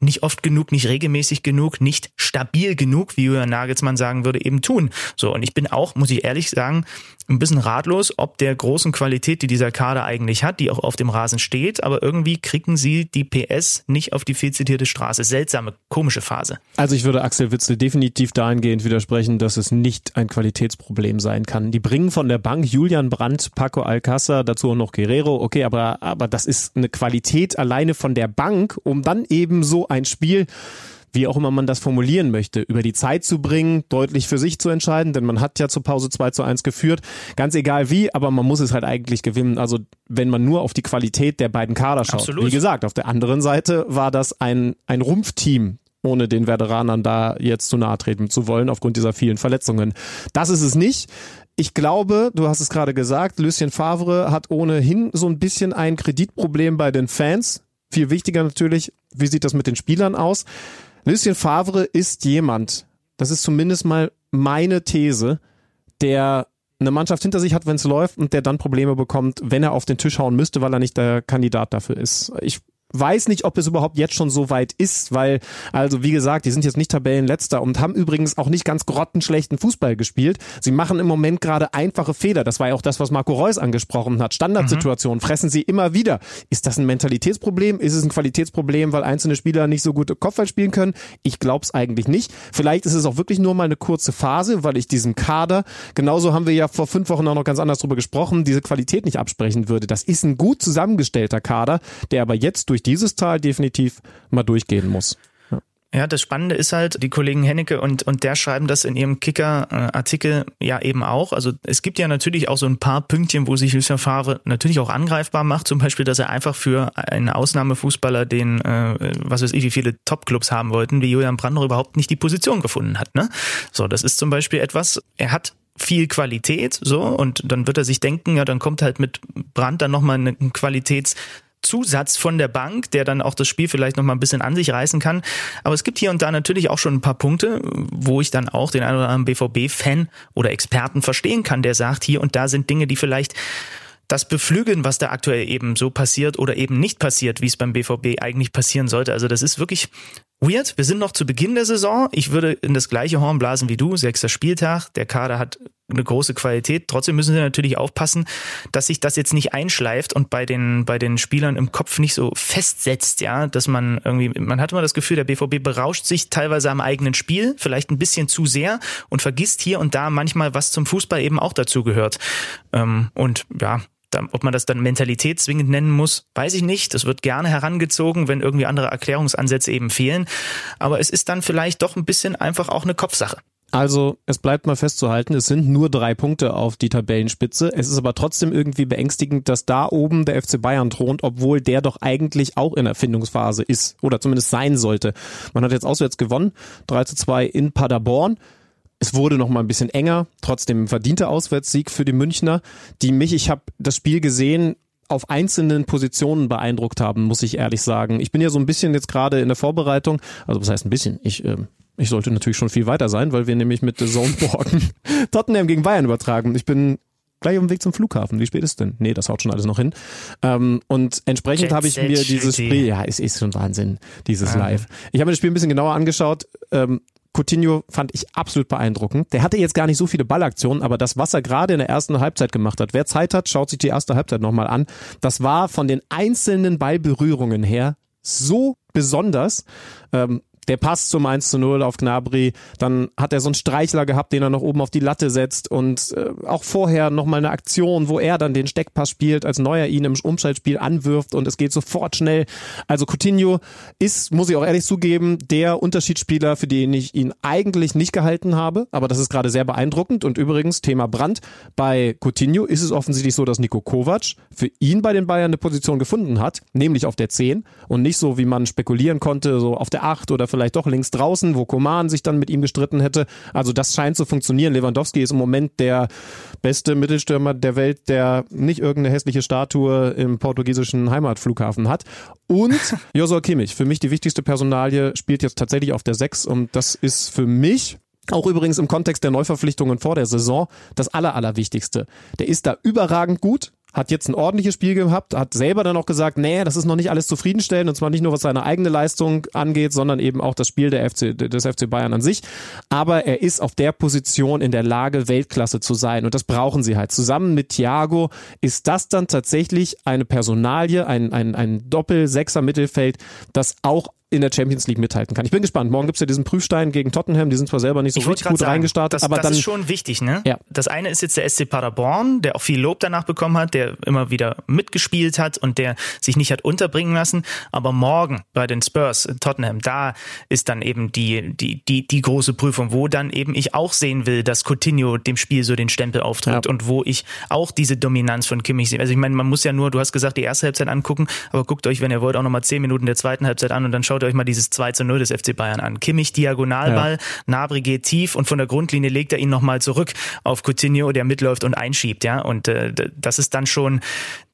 nicht oft genug, nicht regelmäßig genug, nicht stabil genug, wie Julian Nagelsmann sagen würde, eben tun. So, und ich bin auch, muss ich ehrlich sagen, ein bisschen ratlos, ob der großen Qualität, die dieser Kader eigentlich hat, die auch auf dem Rasen steht, aber irgendwie kriegen sie die PS nicht auf die viel zitierte Straße. Seltsame, komische Phase. Also ich würde Axel Witzel definitiv dahingehend widersprechen, dass es nicht ein Qualitätsproblem sein kann. Die bringen von der Bank Julian Brandt, Paco Alcázar, dazu noch Guerrero, okay, aber, aber das ist eine Qualität alleine von der Bank, um dann eben so ein Spiel wie auch immer man das formulieren möchte, über die Zeit zu bringen, deutlich für sich zu entscheiden, denn man hat ja zur Pause 2 zu 1 geführt, ganz egal wie, aber man muss es halt eigentlich gewinnen. Also wenn man nur auf die Qualität der beiden Kader schaut. Absolut. Wie gesagt, auf der anderen Seite war das ein, ein Rumpfteam, ohne den Veteranern da jetzt zu nahe treten zu wollen, aufgrund dieser vielen Verletzungen. Das ist es nicht. Ich glaube, du hast es gerade gesagt, Lucien Favre hat ohnehin so ein bisschen ein Kreditproblem bei den Fans. Viel wichtiger natürlich, wie sieht das mit den Spielern aus? Lucien Favre ist jemand, das ist zumindest mal meine These, der eine Mannschaft hinter sich hat, wenn es läuft und der dann Probleme bekommt, wenn er auf den Tisch hauen müsste, weil er nicht der Kandidat dafür ist. Ich weiß nicht, ob es überhaupt jetzt schon so weit ist, weil, also wie gesagt, die sind jetzt nicht Tabellenletzter und haben übrigens auch nicht ganz grottenschlechten Fußball gespielt. Sie machen im Moment gerade einfache Fehler. Das war ja auch das, was Marco Reus angesprochen hat. Standardsituationen mhm. fressen sie immer wieder. Ist das ein Mentalitätsproblem? Ist es ein Qualitätsproblem, weil einzelne Spieler nicht so gut Kopfball spielen können? Ich glaube es eigentlich nicht. Vielleicht ist es auch wirklich nur mal eine kurze Phase, weil ich diesem Kader, genauso haben wir ja vor fünf Wochen auch noch ganz anders drüber gesprochen, diese Qualität nicht absprechen würde. Das ist ein gut zusammengestellter Kader, der aber jetzt durch durch dieses Tal definitiv mal durchgehen muss. Ja, das Spannende ist halt, die Kollegen Hennecke und, und der schreiben das in ihrem Kicker-Artikel ja eben auch. Also es gibt ja natürlich auch so ein paar Pünktchen, wo sich Lucien Favre natürlich auch angreifbar macht. Zum Beispiel, dass er einfach für einen Ausnahmefußballer, den, äh, was weiß ich, wie viele Top-Clubs haben wollten, wie Julian Brandt noch überhaupt nicht die Position gefunden hat. Ne? So, das ist zum Beispiel etwas, er hat viel Qualität, so, und dann wird er sich denken, ja, dann kommt halt mit Brand dann nochmal ein Qualitäts Zusatz von der Bank, der dann auch das Spiel vielleicht noch mal ein bisschen an sich reißen kann. Aber es gibt hier und da natürlich auch schon ein paar Punkte, wo ich dann auch den einen oder anderen BVB-Fan oder Experten verstehen kann, der sagt, hier und da sind Dinge, die vielleicht das beflügeln, was da aktuell eben so passiert oder eben nicht passiert, wie es beim BVB eigentlich passieren sollte. Also das ist wirklich weird. Wir sind noch zu Beginn der Saison. Ich würde in das gleiche Horn blasen wie du. Sechster Spieltag. Der Kader hat eine große Qualität. Trotzdem müssen sie natürlich aufpassen, dass sich das jetzt nicht einschleift und bei den, bei den Spielern im Kopf nicht so festsetzt, ja, dass man irgendwie, man hat immer das Gefühl, der BVB berauscht sich teilweise am eigenen Spiel, vielleicht ein bisschen zu sehr und vergisst hier und da manchmal, was zum Fußball eben auch dazu gehört. Ähm, und ja, ob man das dann Mentalität zwingend nennen muss, weiß ich nicht. Das wird gerne herangezogen, wenn irgendwie andere Erklärungsansätze eben fehlen. Aber es ist dann vielleicht doch ein bisschen einfach auch eine Kopfsache. Also es bleibt mal festzuhalten, es sind nur drei Punkte auf die Tabellenspitze. Es ist aber trotzdem irgendwie beängstigend, dass da oben der FC Bayern thront, obwohl der doch eigentlich auch in Erfindungsphase ist oder zumindest sein sollte. Man hat jetzt auswärts gewonnen, 3 zu 2 in Paderborn. Es wurde noch mal ein bisschen enger, trotzdem verdienter Auswärtssieg für die Münchner, die mich, ich habe das Spiel gesehen, auf einzelnen Positionen beeindruckt haben, muss ich ehrlich sagen. Ich bin ja so ein bisschen jetzt gerade in der Vorbereitung, also was heißt ein bisschen, ich äh, ich sollte natürlich schon viel weiter sein, weil wir nämlich mit The Zone Morgen [LAUGHS] Tottenham gegen Bayern übertragen. Ich bin gleich auf dem Weg zum Flughafen. Wie spät ist denn? Nee, das haut schon alles noch hin. Ähm, und entsprechend habe ich mir dieses Spiel, ja, es ist schon Wahnsinn, dieses ah. Live. Ich habe mir das Spiel ein bisschen genauer angeschaut. Ähm, Coutinho fand ich absolut beeindruckend. Der hatte jetzt gar nicht so viele Ballaktionen, aber das, was er gerade in der ersten Halbzeit gemacht hat, wer Zeit hat, schaut sich die erste Halbzeit nochmal an. Das war von den einzelnen Ballberührungen her so besonders. Ähm, der Pass zum 1 zu 0 auf Gnabry, dann hat er so einen Streichler gehabt, den er noch oben auf die Latte setzt. Und äh, auch vorher nochmal eine Aktion, wo er dann den Steckpass spielt, als Neuer ihn im Umschaltspiel anwirft. Und es geht sofort schnell. Also Coutinho ist, muss ich auch ehrlich zugeben, der Unterschiedsspieler, für den ich ihn eigentlich nicht gehalten habe, aber das ist gerade sehr beeindruckend. Und übrigens Thema Brand, bei Coutinho ist es offensichtlich so, dass Nico Kovac für ihn bei den Bayern eine Position gefunden hat, nämlich auf der 10 und nicht so, wie man spekulieren konnte, so auf der 8 oder vielleicht vielleicht doch links draußen, wo Koman sich dann mit ihm gestritten hätte. Also das scheint zu funktionieren. Lewandowski ist im Moment der beste Mittelstürmer der Welt, der nicht irgendeine hässliche Statue im portugiesischen Heimatflughafen hat. Und [LAUGHS] Josua Kimmich, für mich die wichtigste Personalie, spielt jetzt tatsächlich auf der 6 und das ist für mich auch übrigens im Kontext der Neuverpflichtungen vor der Saison das Aller, Allerwichtigste. Der ist da überragend gut, hat jetzt ein ordentliches Spiel gehabt, hat selber dann auch gesagt, nee, das ist noch nicht alles zufriedenstellend und zwar nicht nur was seine eigene Leistung angeht, sondern eben auch das Spiel der FC, des FC Bayern an sich. Aber er ist auf der Position in der Lage, Weltklasse zu sein und das brauchen sie halt. Zusammen mit Thiago ist das dann tatsächlich eine Personalie, ein, ein, ein Doppel-Sechser-Mittelfeld, das auch in der Champions League mithalten kann. Ich bin gespannt. Morgen gibt's ja diesen Prüfstein gegen Tottenham. Die sind zwar selber nicht so richtig gut sagen, reingestartet, das, aber das dann ist schon wichtig, ne? Ja. Das eine ist jetzt der SC Paderborn, der auch viel Lob danach bekommen hat, der immer wieder mitgespielt hat und der sich nicht hat unterbringen lassen. Aber morgen bei den Spurs in Tottenham, da ist dann eben die die die die große Prüfung, wo dann eben ich auch sehen will, dass Coutinho dem Spiel so den Stempel auftritt ja. und wo ich auch diese Dominanz von Kimmich sehe. Also ich meine, man muss ja nur, du hast gesagt, die erste Halbzeit angucken, aber guckt euch, wenn ihr wollt, auch nochmal zehn Minuten der zweiten Halbzeit an und dann schaut ihr euch mal dieses 2 zu 0 des FC Bayern an. Kimmich Diagonalball, ja. Nabri geht tief und von der Grundlinie legt er ihn nochmal zurück auf Coutinho, der mitläuft und einschiebt, ja. Und äh, das ist dann schon,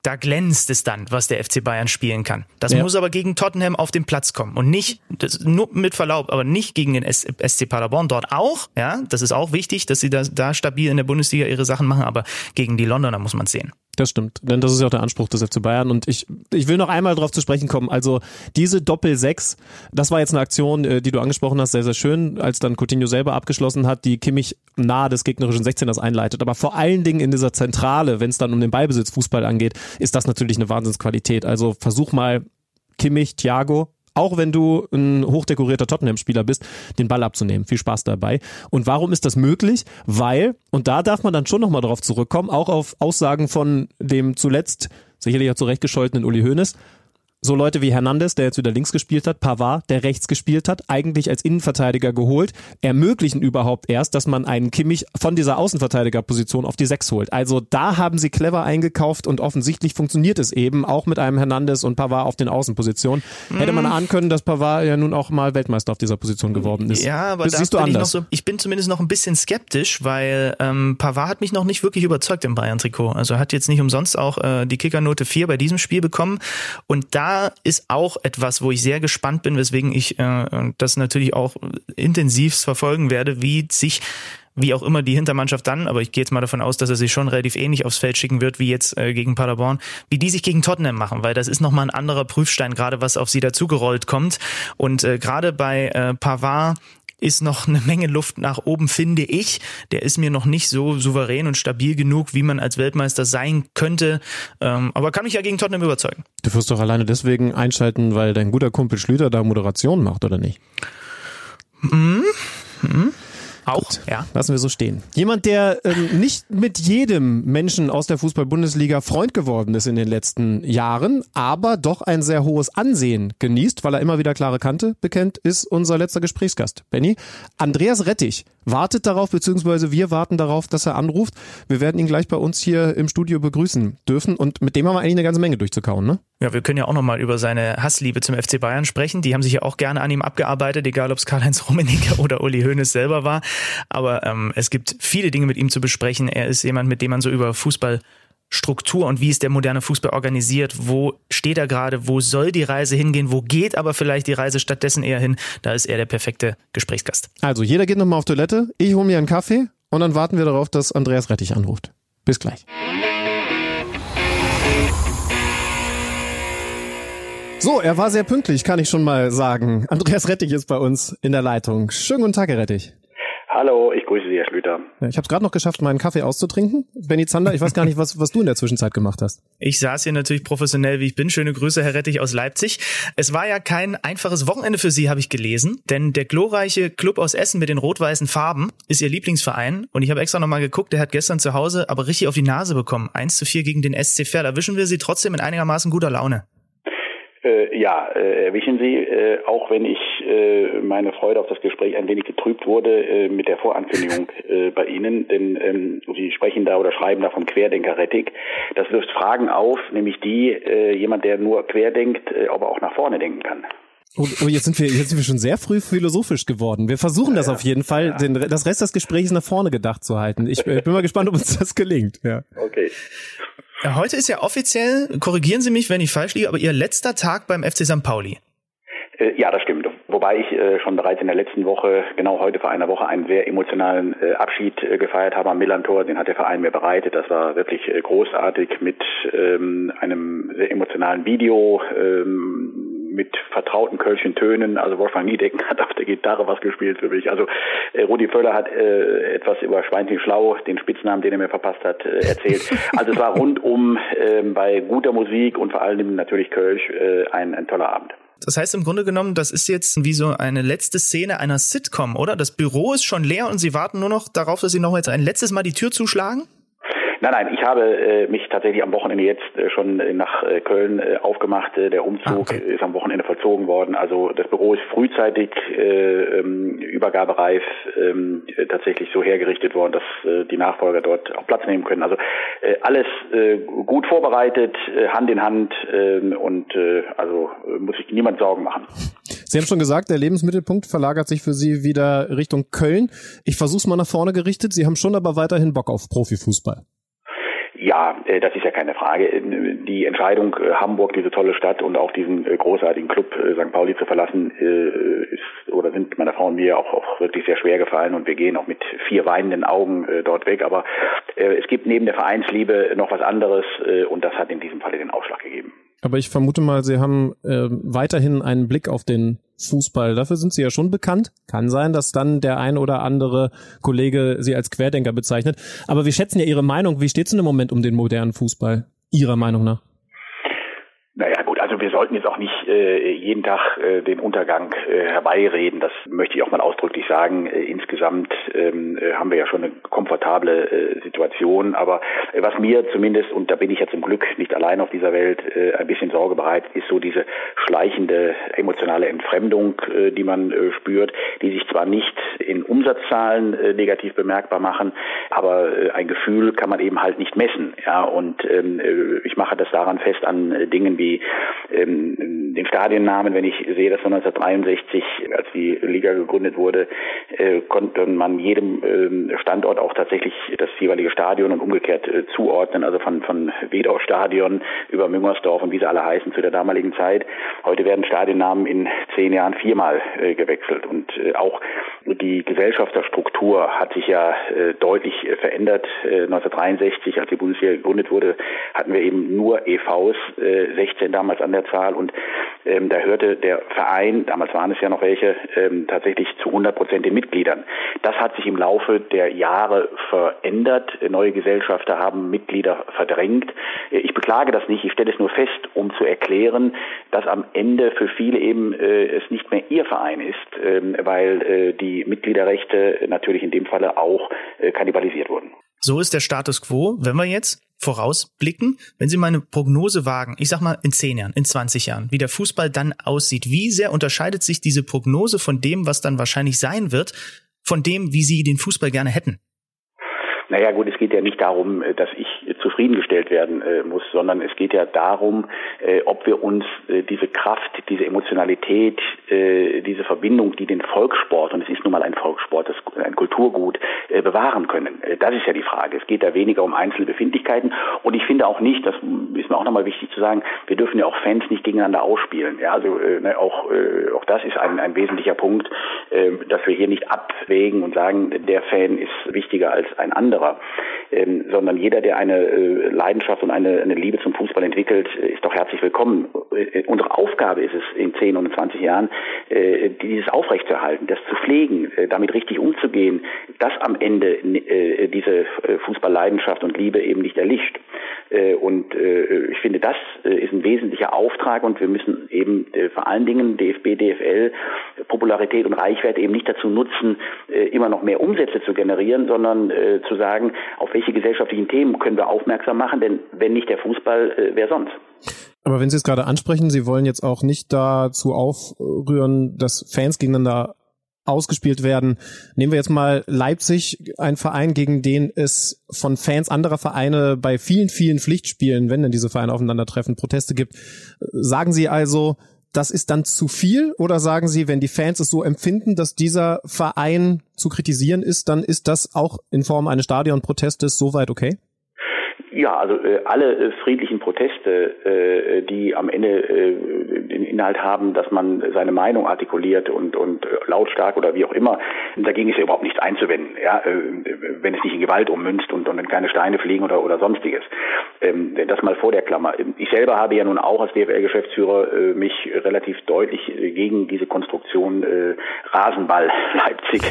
da glänzt es dann, was der FC Bayern spielen kann. Das ja. muss aber gegen Tottenham auf den Platz kommen und nicht, das, nur mit Verlaub, aber nicht gegen den SC Paderborn. Dort auch, ja, das ist auch wichtig, dass sie da, da stabil in der Bundesliga ihre Sachen machen, aber gegen die Londoner muss man sehen. Das stimmt, denn das ist ja auch der Anspruch des FC Bayern und ich, ich will noch einmal darauf zu sprechen kommen. Also diese Doppel-6, das war jetzt eine Aktion, äh, die du angesprochen hast, sehr, sehr schön, als dann Coutinho selber abgeschlossen hat, die Kimmich nahe des gegnerischen 16ers einleitet. Aber vor allen Dingen in dieser Zentrale, wenn es dann um den Ballbesitz Fußball angeht, ist das natürlich eine Wahnsinnsqualität. Also versuch mal Kimmich, Thiago, auch wenn du ein hochdekorierter Tottenham-Spieler bist, den Ball abzunehmen. Viel Spaß dabei. Und warum ist das möglich? Weil, und da darf man dann schon nochmal drauf zurückkommen, auch auf Aussagen von dem zuletzt sicherlich ja zurechtgescholtenen Uli Hoeneß, so Leute wie Hernandez, der jetzt wieder links gespielt hat, Pavard, der rechts gespielt hat, eigentlich als Innenverteidiger geholt, ermöglichen überhaupt erst, dass man einen Kimmich von dieser Außenverteidigerposition auf die Sechs holt. Also da haben sie clever eingekauft und offensichtlich funktioniert es eben, auch mit einem Hernandez und Pavard auf den Außenpositionen. Mm. Hätte man ahnen können, dass Pavard ja nun auch mal Weltmeister auf dieser Position geworden ist. Ja, aber das siehst du anders. Ich, so, ich, bin zumindest noch ein bisschen skeptisch, weil ähm, Pavard hat mich noch nicht wirklich überzeugt im Bayern-Trikot. Also hat jetzt nicht umsonst auch äh, die Kickernote 4 bei diesem Spiel bekommen. Und da ist auch etwas, wo ich sehr gespannt bin, weswegen ich äh, das natürlich auch intensiv verfolgen werde, wie sich wie auch immer die Hintermannschaft dann, aber ich gehe jetzt mal davon aus, dass er sich schon relativ ähnlich aufs Feld schicken wird wie jetzt äh, gegen Paderborn, wie die sich gegen Tottenham machen, weil das ist nochmal ein anderer Prüfstein, gerade was auf sie dazugerollt kommt. Und äh, gerade bei äh, Pavard ist noch eine Menge Luft nach oben, finde ich. Der ist mir noch nicht so souverän und stabil genug, wie man als Weltmeister sein könnte. Ähm, aber kann mich ja gegen Tottenham überzeugen. Du wirst doch alleine deswegen einschalten, weil dein guter Kumpel Schlüter da Moderation macht, oder nicht? Hm? Hm? Auch, Gut, ja. Lassen wir so stehen. Jemand, der ähm, nicht mit jedem Menschen aus der Fußball-Bundesliga Freund geworden ist in den letzten Jahren, aber doch ein sehr hohes Ansehen genießt, weil er immer wieder klare Kante bekennt, ist unser letzter Gesprächsgast. Benny, Andreas Rettich wartet darauf, beziehungsweise wir warten darauf, dass er anruft. Wir werden ihn gleich bei uns hier im Studio begrüßen dürfen und mit dem haben wir eigentlich eine ganze Menge durchzukauen, ne? Ja, wir können ja auch nochmal über seine Hassliebe zum FC Bayern sprechen. Die haben sich ja auch gerne an ihm abgearbeitet, egal ob es Karl-Heinz Rummenigge [LAUGHS] oder Uli Hoeneß selber war. Aber ähm, es gibt viele Dinge mit ihm zu besprechen. Er ist jemand, mit dem man so über Fußball Struktur und wie ist der moderne Fußball organisiert, wo steht er gerade, wo soll die Reise hingehen, wo geht aber vielleicht die Reise stattdessen eher hin, da ist er der perfekte Gesprächsgast. Also jeder geht nochmal auf Toilette, ich hole mir einen Kaffee und dann warten wir darauf, dass Andreas Rettich anruft. Bis gleich. So, er war sehr pünktlich, kann ich schon mal sagen. Andreas Rettich ist bei uns in der Leitung. Schönen guten Tag, Herr Rettich. Hallo, ich grüße Sie, Herr Schlüter. Ja, ich habe es gerade noch geschafft, meinen Kaffee auszutrinken. Benny Zander, ich weiß gar nicht, was, was du in der Zwischenzeit gemacht hast. Ich saß hier natürlich professionell, wie ich bin. Schöne Grüße, Herr Rettich aus Leipzig. Es war ja kein einfaches Wochenende für Sie, habe ich gelesen. Denn der glorreiche Club aus Essen mit den rot-weißen Farben ist Ihr Lieblingsverein. Und ich habe extra nochmal geguckt, der hat gestern zu Hause aber richtig auf die Nase bekommen. 1 zu 4 gegen den SC Verl. Erwischen wir Sie trotzdem in einigermaßen guter Laune. Äh, ja, äh, erwischen Sie, äh, auch wenn ich äh, meine Freude auf das Gespräch ein wenig getrübt wurde äh, mit der Vorankündigung [LAUGHS] äh, bei Ihnen, denn ähm, Sie sprechen da oder schreiben da von Querdenkerrettig. Das wirft Fragen auf, nämlich die, äh, jemand, der nur querdenkt, äh, aber auch nach vorne denken kann. Oh, oh, jetzt sind wir jetzt sind wir schon sehr früh philosophisch geworden. Wir versuchen das ja, auf jeden Fall, ja. den, das Rest des Gesprächs nach vorne gedacht zu halten. Ich, ich bin mal gespannt, ob uns das gelingt. Ja. Okay. Heute ist ja offiziell, korrigieren Sie mich, wenn ich falsch liege, aber Ihr letzter Tag beim FC St. Pauli. Äh, ja, das stimmt. Wobei ich äh, schon bereits in der letzten Woche, genau heute vor einer Woche, einen sehr emotionalen äh, Abschied äh, gefeiert habe am Millantor. Den hat der Verein mir bereitet. Das war wirklich äh, großartig mit ähm, einem sehr emotionalen Video. Ähm, mit vertrauten kölschen Tönen. Also Wolfgang Niedecken hat auf der Gitarre was gespielt für mich. Also äh, Rudi Völler hat äh, etwas über Schweinchen Schlau, den Spitznamen, den er mir verpasst hat, äh, erzählt. [LAUGHS] Also es war rundum äh, bei guter Musik und vor allem natürlich Kölsch äh, ein, ein toller Abend. Das heißt im Grunde genommen, das ist jetzt wie so eine letzte Szene einer Sitcom, oder? Das Büro ist schon leer und Sie warten nur noch darauf, dass Sie noch jetzt ein letztes Mal die Tür zuschlagen? Nein, nein, ich habe äh, mich tatsächlich am Wochenende jetzt äh, schon nach äh, Köln äh, aufgemacht. Äh, der Umzug ah, okay. ist am Wochenende vollzogen worden. Also das Büro ist frühzeitig äh, ähm, übergabereif ähm, äh, tatsächlich so hergerichtet worden, dass äh, die Nachfolger dort auch Platz nehmen können. Also äh, alles äh, gut vorbereitet, äh, Hand in Hand äh, und äh, also äh, muss sich niemand Sorgen machen. Sie haben schon gesagt, der Lebensmittelpunkt verlagert sich für Sie wieder Richtung Köln. Ich versuche es mal nach vorne gerichtet. Sie haben schon aber weiterhin Bock auf Profifußball. Ja, äh, das ist ja keine Frage. Äh, die Entscheidung, äh, Hamburg, diese tolle Stadt und auch diesen großartigen Club St. Pauli zu verlassen, ist oder sind meiner Frau und mir auch, auch wirklich sehr schwer gefallen und wir gehen auch mit vier weinenden Augen dort weg. Aber es gibt neben der Vereinsliebe noch was anderes und das hat in diesem Falle den Ausschlag gegeben. Aber ich vermute mal, Sie haben äh, weiterhin einen Blick auf den Fußball. Dafür sind Sie ja schon bekannt. Kann sein, dass dann der ein oder andere Kollege Sie als Querdenker bezeichnet. Aber wir schätzen ja Ihre Meinung. Wie steht es denn im Moment um den modernen Fußball? Ihrer Meinung nach? Wir sollten jetzt auch nicht äh, jeden Tag äh, den Untergang äh, herbeireden. Das möchte ich auch mal ausdrücklich sagen. Insgesamt ähm, äh, haben wir ja schon eine komfortable Situation. Aber was mir zumindest, und da bin ich ja zum Glück nicht allein auf dieser Welt, ein bisschen Sorge bereitet, ist so diese schleichende emotionale Entfremdung, die man spürt, die sich zwar nicht in Umsatzzahlen negativ bemerkbar machen, aber ein Gefühl kann man eben halt nicht messen. Ja, und ähm, äh, ich mache das daran fest an Dingen wie ähm, den Stadionnamen. Wenn ich sehe, dass 1963, als die Liga gegründet wurde, äh, konnte man jedem äh, Standort auch tatsächlich das jeweilige Stadion und umgekehrt äh, zuordnen, also von, von Wedau Stadion über Müngersdorf und wie sie alle heißen zu der damaligen Zeit. Heute werden Stadionnamen in zehn Jahren viermal äh, gewechselt und äh, auch die Gesellschafterstruktur hat sich ja äh, deutlich verändert. 1963, als die Bundesliga gegründet wurde, hatten wir eben nur EVs, 16 damals an der Zahl und ähm, da hörte der Verein, damals waren es ja noch welche, ähm, tatsächlich zu 100 Prozent den Mitgliedern. Das hat sich im Laufe der Jahre verändert. Neue Gesellschafter haben Mitglieder verdrängt. Ich beklage das nicht, ich stelle es nur fest, um zu erklären, dass am Ende für viele eben äh, es nicht mehr ihr Verein ist, ähm, weil äh, die Mitgliederrechte natürlich in dem Falle auch äh, kannibalisiert wurden. So ist der Status quo. Wenn wir jetzt vorausblicken, wenn Sie mal eine Prognose wagen, ich sag mal in zehn Jahren, in 20 Jahren, wie der Fußball dann aussieht, wie sehr unterscheidet sich diese Prognose von dem, was dann wahrscheinlich sein wird, von dem, wie Sie den Fußball gerne hätten? Naja gut, es geht ja nicht darum, äh, dass ich zufriedengestellt werden äh, muss, sondern es geht ja darum, äh, ob wir uns äh, diese Kraft, diese Emotionalität, äh, diese Verbindung, die den Volkssport, und es ist nun mal ein Volkssport, das, ein Kulturgut, äh, bewahren können. das ist ja die Frage. Es geht da weniger um einzelne Befindlichkeiten und ich finde auch nicht, das ist mir auch nochmal wichtig zu sagen, wir dürfen ja auch Fans nicht gegeneinander ausspielen. Ja, also ne, auch, auch das ist ein, ein wesentlicher Punkt, dass wir hier nicht abwägen und sagen, der Fan ist wichtiger als ein anderer anderer, ähm, sondern jeder, der eine äh, Leidenschaft und eine, eine Liebe zum Fußball entwickelt, äh, ist doch herzlich willkommen. Äh, unsere Aufgabe ist es in 10 und 20 Jahren, äh, dieses aufrechtzuerhalten, das zu pflegen, äh, damit richtig umzugehen, dass am Ende äh, diese Fußballleidenschaft und Liebe eben nicht erlischt. Äh, und äh, ich finde, das äh, ist ein wesentlicher Auftrag und wir müssen eben vor allen Dingen DFB, DFL Popularität und Reichweite eben nicht dazu nutzen, immer noch mehr Umsätze zu generieren, sondern zu sagen, auf welche gesellschaftlichen Themen können wir aufmerksam machen, denn wenn nicht der Fußball, wer sonst? Aber wenn Sie es gerade ansprechen, Sie wollen jetzt auch nicht dazu aufrühren, dass Fans gegeneinander ausgespielt werden. Nehmen wir jetzt mal Leipzig, ein Verein, gegen den es von Fans anderer Vereine bei vielen, vielen Pflichtspielen, wenn denn diese Vereine aufeinandertreffen, Proteste gibt. Sagen Sie also, das ist dann zu viel oder sagen Sie, wenn die Fans es so empfinden, dass dieser Verein zu kritisieren ist, dann ist das auch in Form eines Stadionprotestes soweit okay? Ja, also äh, alle äh, friedlichen Proteste, äh, die am Ende äh, den Inhalt haben, dass man seine Meinung artikuliert und, und äh, lautstark oder wie auch immer, dagegen ist ja überhaupt nichts einzuwenden, ja, äh, wenn es nicht in Gewalt ummünzt und, und wenn keine Steine fliegen oder, oder sonstiges. Ähm, das mal vor der Klammer. Ich selber habe ja nun auch als DFL-Geschäftsführer äh, mich relativ deutlich äh, gegen diese Konstruktion äh, Rasenball [LAUGHS] Leipzig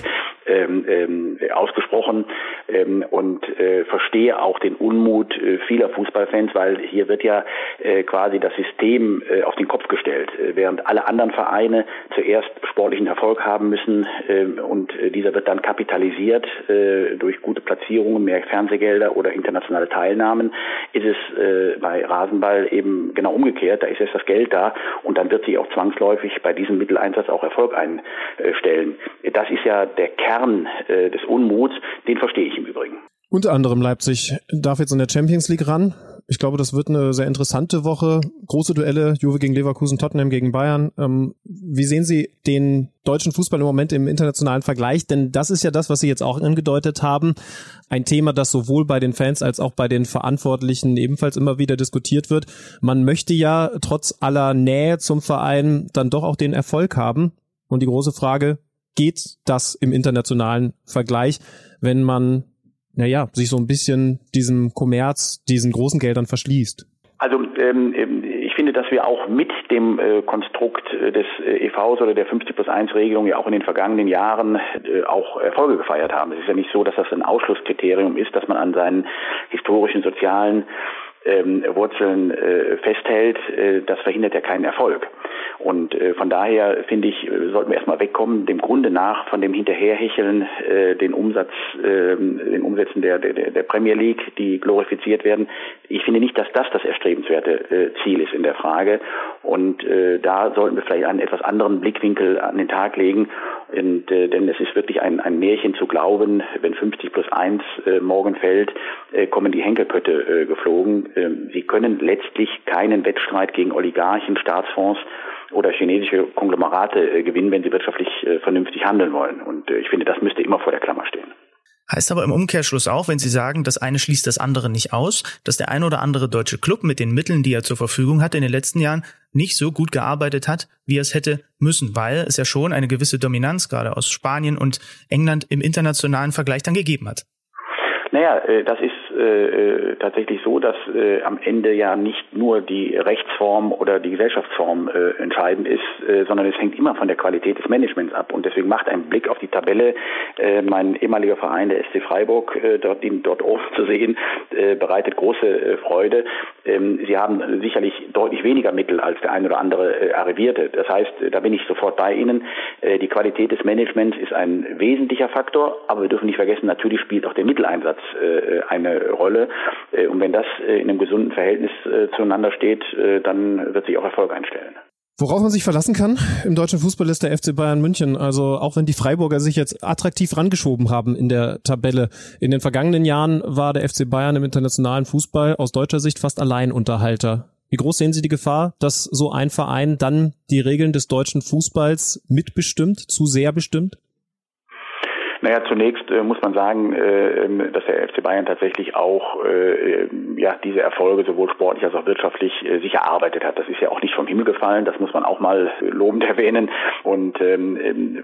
ähm, ähm, ausgesprochen ähm, und äh, verstehe auch den Unmut äh, vieler Fußballfans, weil hier wird ja äh, quasi das System äh, auf den Kopf gestellt, äh, während alle anderen Vereine zuerst sportlichen Erfolg haben müssen äh, und äh, dieser wird dann kapitalisiert äh, durch gute Platzierungen, mehr Fernsehgelder oder internationale Teilnahmen, ist es äh, bei Rasenball eben genau umgekehrt. Da ist erst das Geld da und dann wird sich auch zwangsläufig bei diesem Mitteleinsatz auch Erfolg einstellen. Das ist ja der Kern äh, des Unmuts, den verstehe ich im Übrigen. Unter anderem Leipzig darf jetzt in der Champions League ran. Ich glaube, das wird eine sehr interessante Woche. Große Duelle, Juve gegen Leverkusen, Tottenham gegen Bayern. Ähm, wie sehen Sie den deutschen Fußball im Moment im internationalen Vergleich? Denn das ist ja das, was Sie jetzt auch angedeutet haben. Ein Thema, das sowohl bei den Fans als auch bei den Verantwortlichen ebenfalls immer wieder diskutiert wird. Man möchte ja trotz aller Nähe zum Verein dann doch auch den Erfolg haben. Und die große Frage, geht das im internationalen Vergleich, wenn man naja, sich so ein bisschen diesem Kommerz, diesen großen Geldern verschließt? Also ähm, ähm, ich finde, dass wir auch mit dem äh, Konstrukt äh, des äh, EVs oder der 50 plus 1 Regelung ja auch in den vergangenen Jahren äh, auch Erfolge gefeiert haben. Es ist ja nicht so, dass das ein Ausschlusskriterium ist, dass man an seinen historischen, sozialen ähm, Wurzeln äh, festhält, äh, das verhindert ja keinen Erfolg. Und äh, von daher finde ich, äh, sollten wir erstmal wegkommen, dem Grunde nach von dem Hinterherhecheln, äh, den Umsatz, äh, den Umsätzen der, der, der Premier League, die glorifiziert werden. Ich finde nicht, dass das das erstrebenswerte äh, Ziel ist in der Frage. Und äh, da sollten wir vielleicht einen etwas anderen Blickwinkel an den Tag legen. Und, äh, denn es ist wirklich ein, ein Märchen zu glauben, wenn 50 plus 1 äh, morgen fällt, äh, kommen die Henkelpötte äh, geflogen. Ähm, sie können letztlich keinen Wettstreit gegen Oligarchen, Staatsfonds oder chinesische Konglomerate äh, gewinnen, wenn sie wirtschaftlich äh, vernünftig handeln wollen. Und äh, ich finde, das müsste immer vor der Klammer stehen. Heißt aber im Umkehrschluss auch, wenn Sie sagen, das eine schließt das andere nicht aus, dass der ein oder andere deutsche Club mit den Mitteln, die er zur Verfügung hatte in den letzten Jahren, nicht so gut gearbeitet hat, wie er es hätte müssen, weil es ja schon eine gewisse Dominanz gerade aus Spanien und England im internationalen Vergleich dann gegeben hat. Naja, das ist äh, äh, tatsächlich so, dass äh, am Ende ja nicht nur die Rechtsform oder die Gesellschaftsform äh, entscheidend ist, äh, sondern es hängt immer von der Qualität des Managements ab. Und deswegen macht ein Blick auf die Tabelle, äh, mein ehemaliger Verein, der SC Freiburg, dort, ihn dort oben zu sehen, bereitet große Freude. Ähm, sie haben sicherlich deutlich weniger Mittel als der ein oder andere Arrivierte. Das heißt, da bin ich sofort bei Ihnen. Die Qualität des Managements ist ein wesentlicher Faktor, aber wir dürfen nicht vergessen, natürlich spielt auch der Mitteleinsatz eine Rolle. Äh, und wenn das äh, in einem gesunden Verhältnis zueinander steht, dann wird sich auch Erfolg einstellen. Worauf man sich verlassen kann im deutschen Fußball ist der FC Bayern München. Also auch wenn die Freiburger sich jetzt attraktiv rangeschoben haben in der Tabelle. In den vergangenen Jahren war der FC Bayern im internationalen Fußball aus deutscher Sicht fast Alleinunterhalter. Wie groß sehen Sie die Gefahr, dass so ein Verein dann die Regeln des deutschen Fußballs mitbestimmt, zu sehr bestimmt? Naja, zunächst äh, muss man sagen, äh, ähm, dass der FC Bayern tatsächlich auch äh, ja diese Erfolge sowohl sportlich als auch wirtschaftlich äh, sich erarbeitet hat. Das ist ja auch nicht vom Himmel gefallen, das muss man auch mal lobend [LAUGHS] erwähnen. Und ähm, ähm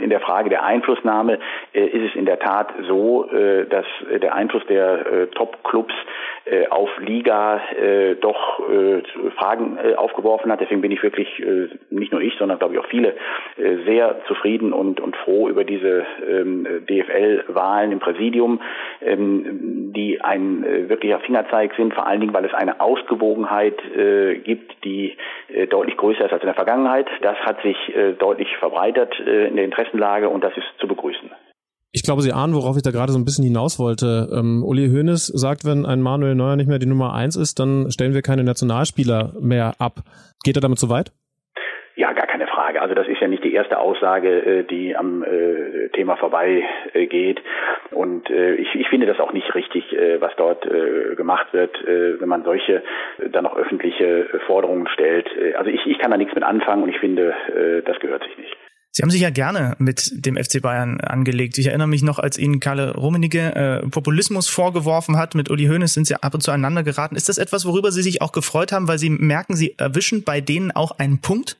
in der Frage der Einflussnahme äh, ist es in der Tat so, äh, dass der Einfluss der äh, Top-Clubs äh, auf Liga äh, doch äh, Fragen äh, aufgeworfen hat. Deswegen bin ich wirklich, äh, nicht nur ich, sondern glaube ich auch viele, äh, sehr zufrieden und, und froh über diese ähm, DFL-Wahlen im Präsidium, ähm, die ein äh, wirklicher Fingerzeig sind, vor allen Dingen, weil es eine Ausgewogenheit äh, gibt, die äh, deutlich größer ist als in der Vergangenheit. Das hat sich äh, deutlich verbreitert äh, in der Interessenlage und das ist zu begrüßen. Ich glaube, Sie ahnen, worauf ich da gerade so ein bisschen hinaus wollte. Ähm, Uli Hoeneß sagt, wenn ein Manuel Neuer nicht mehr die Nummer eins ist, dann stellen wir keine Nationalspieler mehr ab. Geht er damit so weit? Ja, gar keine Frage. Also das ist ja nicht die erste Aussage, äh, die am äh, Thema vorbei äh, geht. Und ich, ich finde das auch nicht richtig, was dort gemacht wird, wenn man solche dann auch öffentliche Forderungen stellt. Also ich, ich kann da nichts mit anfangen und ich finde, das gehört sich nicht. Sie haben sich ja gerne mit dem FC Bayern angelegt. Ich erinnere mich noch, als Ihnen Karle Rummenigge äh, Populismus vorgeworfen hat. Mit Uli Hoeneß sind Sie ab und zu aneinander geraten. Ist das etwas, worüber Sie sich auch gefreut haben, weil Sie merken, Sie erwischen bei denen auch einen Punkt?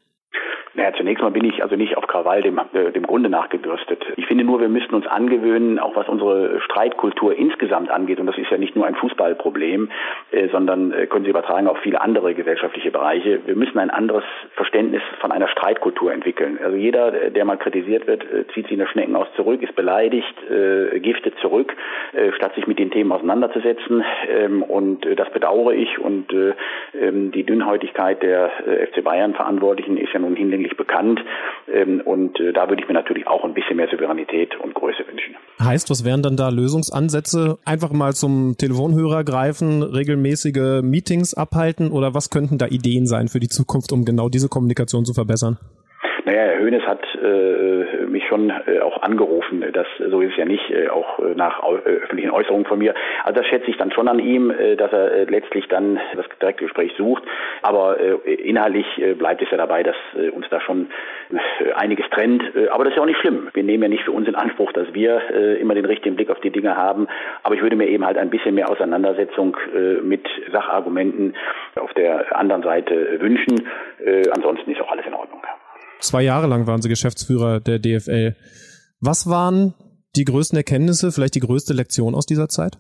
Naja, zunächst mal bin ich also nicht auf Krawall dem, äh, dem Grunde nachgebürstet. Ich finde nur, wir müssten uns angewöhnen, auch was unsere Streitkultur insgesamt angeht, und das ist ja nicht nur ein Fußballproblem, äh, sondern äh, können Sie übertragen auf viele andere gesellschaftliche Bereiche. Wir müssen ein anderes Verständnis von einer Streitkultur entwickeln. Also jeder, der mal kritisiert wird, äh, zieht sich in der Schneckenhaus zurück, ist beleidigt, äh, giftet zurück, äh, statt sich mit den Themen auseinanderzusetzen. Ähm, und äh, das bedauere ich. Und äh, ähm, die Dünnhäutigkeit der äh, FC Bayern Verantwortlichen ist ja nun hinlänglich hinlänglich bekannt. Ähm, und äh, da würde ich mir natürlich auch ein bisschen mehr Souveränität und Größe wünschen. Heißt, was wären dann da Lösungsansätze? Einfach mal zum Telefonhörer greifen, regelmäßige Meetings abhalten oder was könnten da Ideen sein für die Zukunft, um genau diese Kommunikation zu verbessern? Naja, Herr Höhnes hat äh, mich schon äh, auch angerufen. Das so ist es ja nicht, äh, auch äh, nach äh, öffentlichen Äußerungen von mir. Also das schätze ich dann schon an ihm, äh, dass er äh, letztlich dann das direkte Gespräch sucht. Aber äh, inhaltlich äh, bleibt es ja dabei, dass äh, uns da schon äh, einiges trennt. Äh, aber das ist ja auch nicht schlimm. Wir nehmen ja nicht für uns in Anspruch, dass wir äh, immer den richtigen Blick auf die Dinge haben. Aber ich würde mir eben halt ein bisschen mehr Auseinandersetzung äh, mit Sachargumenten auf der anderen Seite wünschen. Äh, ansonsten ist auch alles in Ordnung. Zwei Jahre lang waren Sie Geschäftsführer der DFL. Was waren die größten Erkenntnisse, vielleicht die größte Lektion aus dieser Zeit?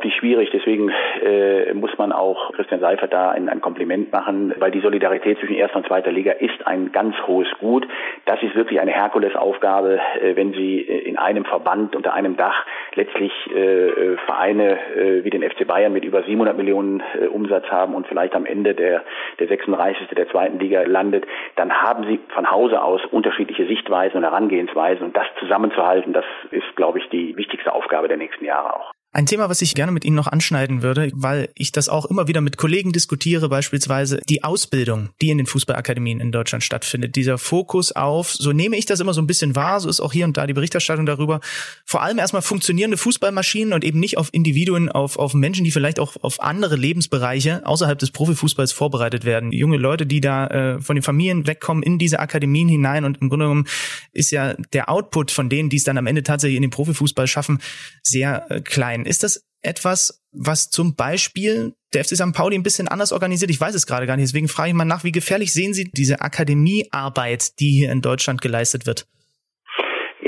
Unglaublich schwierig. Deswegen äh, muss man auch Christian Seifert da ein, ein Kompliment machen, weil die Solidarität zwischen erster und zweiter Liga ist ein ganz hohes Gut. Das ist wirklich eine Herkulesaufgabe, äh, wenn Sie äh, in einem Verband unter einem Dach letztlich äh, äh Vereine äh, wie den FC Bayern mit über 700 Millionen äh, Umsatz haben und vielleicht am Ende der, der 36. der zweiten Liga landet, dann haben Sie von Hause aus unterschiedliche Sichtweisen und Herangehensweisen und das zusammenzuhalten, das ist, glaube ich, die wichtigste Aufgabe der nächsten Jahre auch. Ein Thema, was ich gerne mit Ihnen noch anschneiden würde, weil ich das auch immer wieder mit Kollegen diskutiere, beispielsweise die Ausbildung, die in den Fußballakademien in Deutschland stattfindet. Dieser Fokus auf, so nehme ich das immer so ein bisschen wahr, so ist auch hier und da die Berichterstattung darüber, vor allem erstmal funktionierende Fußballmaschinen und eben nicht auf Individuen, auf, auf Menschen, die vielleicht auch auf andere Lebensbereiche außerhalb des Profifußballs vorbereitet werden. Junge Leute, die da äh, von den Familien wegkommen in diese Akademien hinein und im Grunde genommen ist ja der Output von denen, die es dann am Ende tatsächlich in den Profifußball schaffen, sehr äh, klein sein. Ist das etwas, was zum Beispiel der FC St. Pauli ein bisschen anders organisiert? Ich weiß es gerade gar nicht. Deswegen frage ich mal nach, wie gefährlich sehen Sie diese Akademiearbeit, die hier in Deutschland geleistet wird?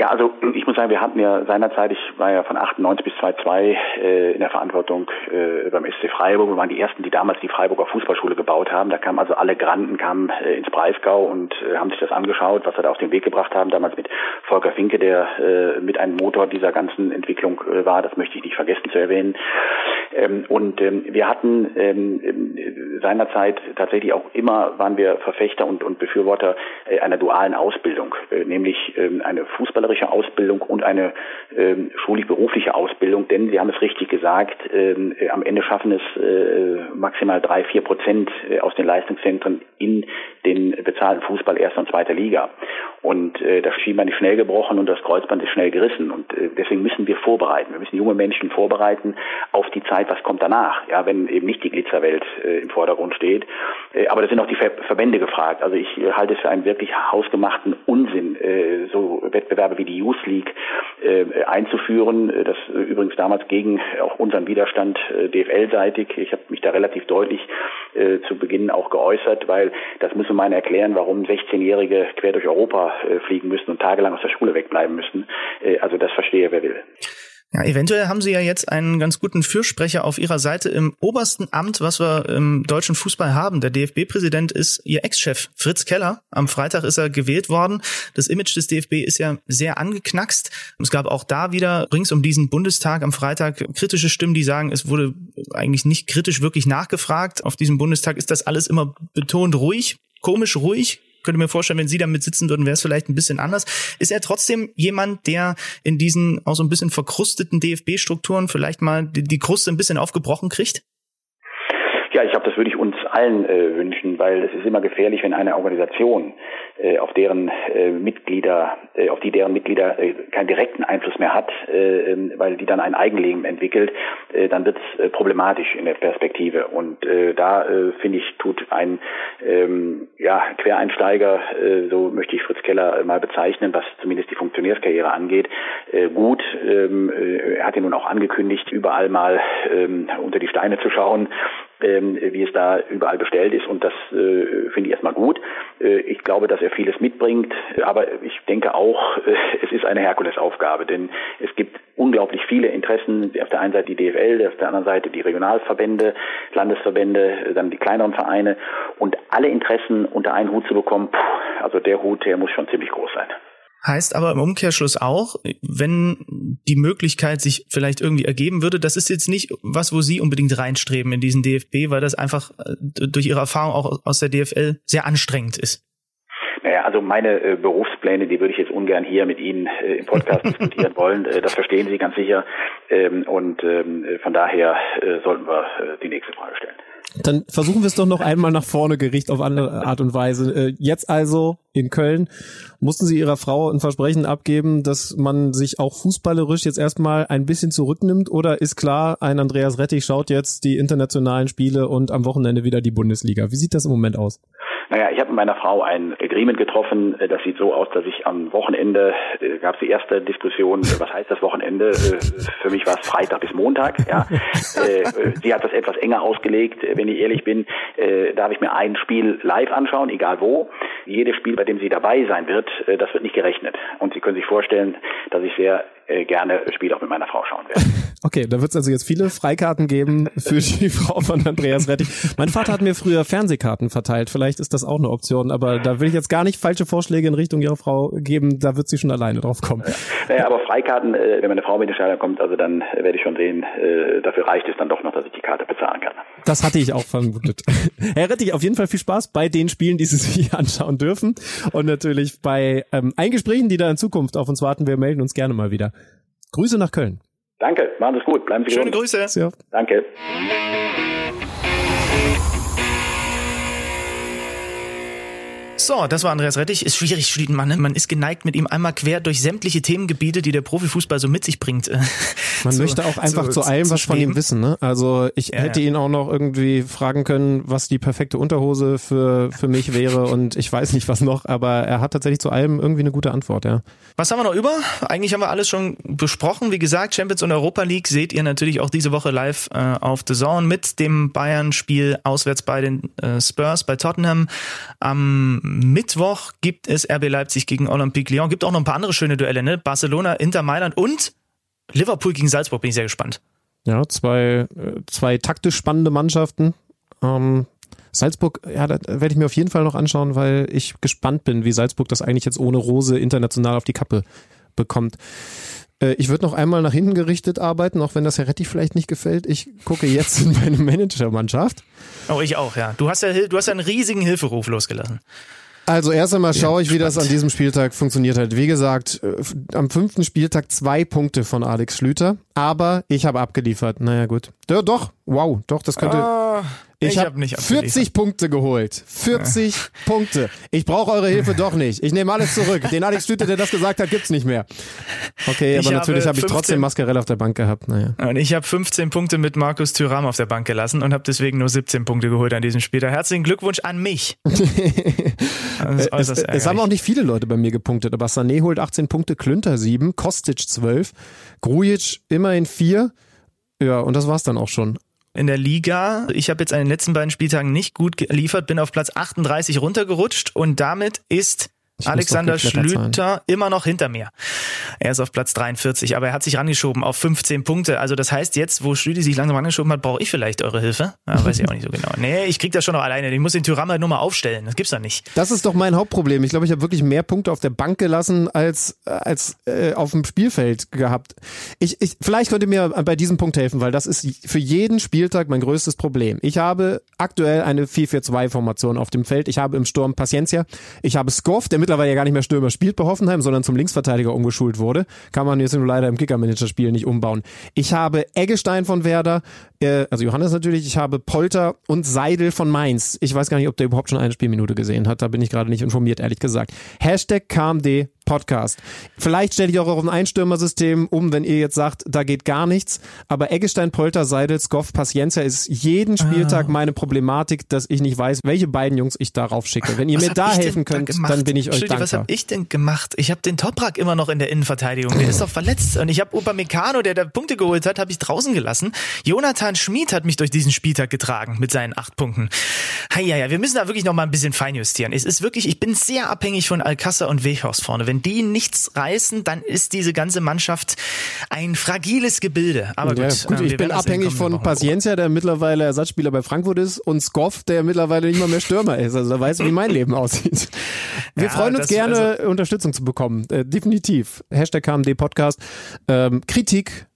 Ja, also ich muss sagen, wir hatten ja seinerzeit, ich war ja von 98 bis 2002 äh, in der Verantwortung äh, beim SC Freiburg. Wir waren die ersten, die damals die Freiburger Fußballschule gebaut haben. Da kamen also alle Granden kamen äh, ins Breisgau und äh, haben sich das angeschaut, was wir da auf den Weg gebracht haben. Damals mit Volker Finke, der äh, mit einem Motor dieser ganzen Entwicklung äh, war. Das möchte ich nicht vergessen zu erwähnen. Ähm, und ähm, wir hatten ähm, seinerzeit tatsächlich auch immer waren wir Verfechter und, und Befürworter äh, einer dualen Ausbildung, äh, nämlich ähm, eine Fußball fußballerische Ausbildung und eine ähm, schulisch-berufliche Ausbildung, denn Sie haben es richtig gesagt, ähm, äh, am Ende schaffen es äh, maximal drei, vier Prozent äh, aus den Leistungszentren in den bezahlten Fußball erster und zweiter Liga. Und äh, das Schienbein ist schnell gebrochen und das Kreuzband ist schnell gerissen. Und äh, deswegen müssen wir vorbereiten. Wir müssen junge Menschen vorbereiten auf die Zeit, was kommt danach. Ja, wenn eben nicht die Glitzerwelt äh, im Vordergrund steht. Äh, aber da sind auch die Ver Verbände gefragt. Also ich halte es für einen wirklich hausgemachten Unsinn, äh, so Wettbewerbe wie die Youth League äh, einzuführen. Äh, das äh, übrigens damals gegen auch unseren Widerstand äh, DFL-seitig. Ich habe mich da relativ deutlich äh, zu Beginn auch geäußert, weil das müssen wir mal erklären, warum 16-Jährige quer durch Europa äh, fliegen müssen und tagelang aus der Schule wegbleiben müssen. Äh, also das verstehe, wer will. Ja, eventuell haben Sie ja jetzt einen ganz guten Fürsprecher auf Ihrer Seite im obersten Amt, was wir im deutschen Fußball haben. Der DFB-Präsident ist Ihr Ex-Chef Fritz Keller. Am Freitag ist er gewählt worden. Das Image des DFB ist ja sehr angeknackst. Es gab auch da wieder rings um diesen Bundestag am Freitag kritische Stimmen, die sagen, es wurde eigentlich nicht kritisch wirklich nachgefragt. Auf diesem Bundestag ist das alles immer betont ruhig, komisch ruhig könnte mir vorstellen, wenn Sie damit sitzen würden, wäre es vielleicht ein bisschen anders. Ist er trotzdem jemand, der in diesen auch so ein bisschen verkrusteten DFB-Strukturen vielleicht mal die, die Kruste ein bisschen aufgebrochen kriegt? Ja, ich glaube, das würde ich uns allen äh, wünschen, weil es ist immer gefährlich, wenn eine Organisation, auf deren äh, Mitglieder, äh, auf die deren Mitglieder äh, keinen direkten Einfluss mehr hat, äh, ähm, weil die dann ein Eigenleben entwickelt, äh, dann wird es äh, problematisch in der Perspektive. Und äh, da äh, finde ich, tut ein ähm, ja, Quereinsteiger, äh, so möchte ich Fritz Keller äh, mal bezeichnen, was zumindest die Funktionärskarriere angeht, äh, gut. Ähm, äh, er hat ja nun auch angekündigt, überall mal unter die Steine zu schauen ähm, wie es da überall bestellt ist. Und das äh, finde ich erstmal gut. Äh, ich glaube, dass er vieles mitbringt, aber ich denke auch, [LAUGHS] es ist eine Herkulesaufgabe, denn es gibt unglaublich viele Interessen. Auf der einen Seite die DFL, auf der anderen Seite die Regionalverbände, Landesverbände, dann die kleineren Vereine und alle Interessen unter einen Hut zu bekommen, puh, also der Hut, der muss schon ziemlich groß sein. Heißt aber im Umkehrschluss auch, wenn die Möglichkeit sich vielleicht irgendwie ergeben würde, das ist jetzt nicht was, wo Sie unbedingt reinstreben in diesen DFB, weil das einfach äh, durch Ihre Erfahrung auch aus der DFL sehr anstrengend ist. Naja, also meine äh, Berufspläne, die würde ich jetzt ungern hier mit Ihnen äh, im Podcast [LAUGHS] diskutieren wollen. Äh, das verstehen Sie ganz sicher. Ähm, und ähm, von daher äh, sollten wir äh, die nächste Frage stellen. Dann versuchen wir es doch noch einmal nach vorne gericht auf andere Art und Weise. Äh, jetzt also in Köln mussten Sie Ihrer Frau ein Versprechen abgeben, dass man sich auch fußballerisch jetzt erstmal ein bisschen zurücknimmt oder ist klar, ein Andreas Rettich schaut jetzt die internationalen Spiele und am Wochenende wieder die Bundesliga. Wie sieht das im Moment aus? Naja, ich habe mit meiner Frau ein Agreement getroffen. Äh, das sieht so aus, dass ich am Wochenende, äh, gab es die erste Diskussion, äh, was heißt das Wochenende? Äh, für mich war es Freitag bis Montag. Ja. [LAUGHS] Äh, äh, sie hat das etwas enger ausgelegt. Wenn ich ehrlich bin, äh, darf ich mir ein Spiel live anschauen, egal wo. Jedes Spiel, bei dem sie dabei sein wird, das wird nicht gerechnet. Und Sie können sich vorstellen, dass ich sehr äh, gerne Spiel auch mit meiner Frau schauen werde. [LAUGHS] Okay, da wird es also jetzt viele Freikarten geben für [LAUGHS] die Frau von Andreas Rettich. Mein Vater hat mir früher Fernsehkarten verteilt. Vielleicht ist das auch eine Option, aber da will ich jetzt gar nicht falsche Vorschläge in Richtung ihrer Frau geben. Da wird sie schon alleine drauf kommen. Naja, aber Freikarten, äh, wenn meine Frau mit den Stadion kommt, also dann werde ich schon sehen, äh, dafür reicht es dann doch noch, dass ich die Karte bezahlen kann. Das hatte ich auch vermutet. [LAUGHS] Herr Rettich, auf jeden Fall viel Spaß bei den Spielen, die Sie sich anschauen dürfen und natürlich bei ähm, Eingesprächen, die da in Zukunft auf uns warten. Wir melden uns gerne mal wieder. Grüße nach Köln. Danke, machen Sie es gut, bleiben Sie Schöne gesund. Grüße. Ja. Danke. So, das war Andreas Rettich. Ist schwierig, Schlieden, man, man ist geneigt, mit ihm einmal quer durch sämtliche Themengebiete, die der Profifußball so mit sich bringt. äh, Man zu- möchte auch einfach zu, allem was von ihm schweben. wissen. Ne? Also ich Ja, hätte ja. ihn auch noch irgendwie fragen können, was die perfekte Unterhose für, für mich wäre und ich weiß nicht was noch, aber er hat tatsächlich zu allem irgendwie eine gute Antwort. Ja. Was haben wir noch über? Eigentlich haben wir alles schon besprochen. Wie gesagt, Champions und Europa League seht ihr natürlich auch diese Woche live äh, auf The Zone mit dem Bayern-Spiel auswärts bei den äh, Spurs bei Tottenham. Am Mittwoch gibt es RB Leipzig gegen Olympique Lyon. Gibt auch noch ein paar andere schöne Duelle, ne? Barcelona, Inter Mailand und Liverpool gegen Salzburg. Bin ich sehr gespannt. Ja, zwei, äh, zwei taktisch spannende Mannschaften. Ähm, Salzburg, ja, da werde ich mir auf jeden Fall noch anschauen, weil ich gespannt bin, wie Salzburg das eigentlich jetzt ohne Rose international auf die Kappe bekommt. Äh, Ich würde noch einmal nach hinten gerichtet arbeiten, auch wenn das Herr Retti vielleicht nicht gefällt. Ich gucke jetzt in meine Managermannschaft. Oh, ich auch, ja. Du hast ja, du hast ja einen riesigen Hilferuf losgelassen. Also erst einmal schaue ich, wie das an diesem Spieltag funktioniert hat. Wie gesagt, äh, am fünften Spieltag zwei Punkte von Alex Schlüter, aber ich habe abgeliefert. Naja gut. Ja, doch, wow, doch, das könnte... Ah, ich hab habe nicht abgeliefert. 40 Punkte geholt. 40 [LAUGHS] Punkte. Ich brauche eure Hilfe [LAUGHS] doch nicht. Ich nehme alles zurück. Den Alex Schlüter, der das gesagt hat, gibt's nicht mehr. Okay, Ich aber natürlich habe habe ich 15 trotzdem Mascarell auf der Bank gehabt. Naja. Und ich habe 15 Punkte mit Markus Thüram auf der Bank gelassen und habe deswegen nur 17 Punkte geholt an diesem Spieltag. Herzlichen Glückwunsch an mich. [LAUGHS] Das ist Es, es haben auch nicht viele Leute bei mir gepunktet, aber Sané holt 18 Punkte, Klünter 7, Kostic 12, Grujic immerhin 4. Ja, und das war's dann auch schon. In der Liga. Ich habe jetzt an den letzten beiden Spieltagen nicht gut geliefert, bin auf Platz 38 runtergerutscht und damit ist Ich Alexander geklettert sein. Schlüter immer noch hinter mir. Er ist auf Platz 43, aber er hat sich rangeschoben auf 15 Punkte. Also das heißt, jetzt, wo Schlüti sich langsam rangeschoben hat, brauche ich vielleicht eure Hilfe. Ja, weiß ich auch nicht so genau. Nee, ich krieg das schon noch alleine. Ich muss den Tyram halt nur mal aufstellen. Das gibt's doch nicht. Das ist doch mein Hauptproblem. Ich glaube, ich habe wirklich mehr Punkte auf der Bank gelassen als als äh, auf dem Spielfeld gehabt. Ich, ich vielleicht könnt ihr mir bei diesem Punkt helfen, weil das ist für jeden Spieltag mein größtes Problem. Ich habe aktuell eine 4-4-2-Formation auf dem Feld. Ich habe im Sturm Paciencia. Ich habe Skoff, der mittlerweile ja gar nicht mehr Stürmer spielt bei Hoffenheim, sondern zum Linksverteidiger umgeschult wurde. Kann man jetzt nur leider im Kicker-Manager-Spiel nicht umbauen. Ich habe Eggestein von Werder, äh, also Johannes natürlich. Ich habe Polter und Seidel von Mainz. Ich weiß gar nicht, ob der überhaupt schon eine Spielminute gesehen hat. Da bin ich gerade nicht informiert, ehrlich gesagt. Hashtag KMD Podcast. Vielleicht stelle ich auch auf ein Einstürmersystem um, wenn ihr jetzt sagt, da geht gar nichts. Aber Eggestein, Polter, Seidel, Skoff, Paciencia ist jeden Spieltag meine Problematik, dass ich nicht weiß, welche beiden Jungs ich darauf schicke. Wenn ihr Was mir da helfen da könnt, gemacht? dann bin ich euch dankbar. Was habe ich denn gemacht? Ich habe den Toprak immer noch in der Innenverteidigung. Der ist doch verletzt. Und ich habe Upamecano, der da Punkte geholt hat, habe ich draußen gelassen. Jonathan Schmid hat mich durch diesen Spieltag getragen mit seinen acht Punkten. Ja, ja, wir müssen da wirklich noch mal ein bisschen feinjustieren. Es ist wirklich, ich bin sehr abhängig von Alcázar und Weghorst vorne. Wenn die nichts reißen, dann ist diese ganze Mannschaft ein fragiles Gebilde. Aber Ja, gut, gut äh, ich bin abhängig von Paciencia, der mittlerweile Ersatzspieler bei Frankfurt ist, und Skoff, der mittlerweile nicht mal mehr Stürmer ist. Also da weiß ich, wie mein Leben aussieht. [LAUGHS] Wir Ja, freuen uns das- also gerne, Unterstützung zu bekommen. Äh, definitiv. Hashtag KMD Podcast. Ähm, Kritik,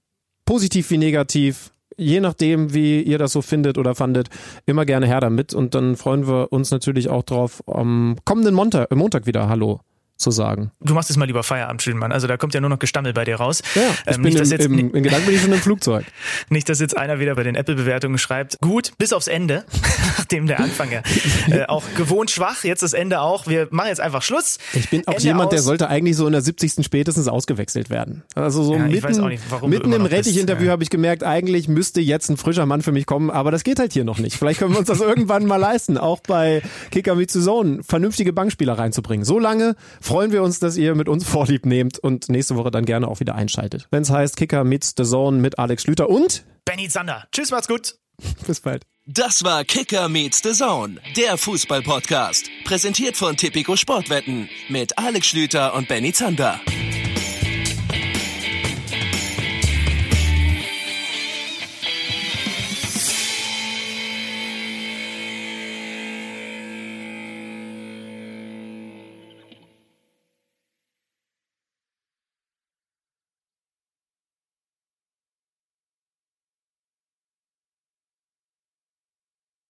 positiv wie negativ. Je nachdem, wie ihr das so findet oder fandet, immer gerne her damit. Und dann freuen wir uns natürlich auch drauf, am kommenden Montag, Montag wieder Hallo zu sagen. Du machst jetzt mal lieber Feierabend, Schönmann. Also da kommt ja nur noch Gestammel bei dir raus. Ja, ich Ähm, bin nicht, im, jetzt, im, in Gedanken bin ich schon im Flugzeug. [LAUGHS] nicht, dass jetzt einer wieder bei den Apple-Bewertungen schreibt, gut, bis aufs Ende, [LAUGHS] nachdem der Anfang ja äh, auch gewohnt schwach, jetzt das Ende auch. Wir machen jetzt einfach Schluss. Ich bin auch Ende jemand, der aus. sollte eigentlich so in der 70. spätestens ausgewechselt werden. Also so Ja, ich mitten, weiß auch nicht, mitten im Rettich-Interview ja. habe ich gemerkt, eigentlich müsste jetzt ein frischer Mann für mich kommen, aber das geht halt hier noch nicht. Vielleicht können wir uns das [LAUGHS] irgendwann mal leisten, auch bei Kicker the Zone vernünftige Bankspieler reinzubringen. So lange freuen wir uns, dass ihr mit uns Vorlieb nehmt und nächste Woche dann gerne auch wieder einschaltet. Wenn es heißt Kicker Meets the Zone mit Alex Schlüter und Benny Zander. Tschüss, macht's gut. [LAUGHS] bis bald. Das war Kicker meets the Zone, der Fußball-Podcast. Präsentiert von Tipico Sportwetten mit Alex Schlüter und Benny Zander.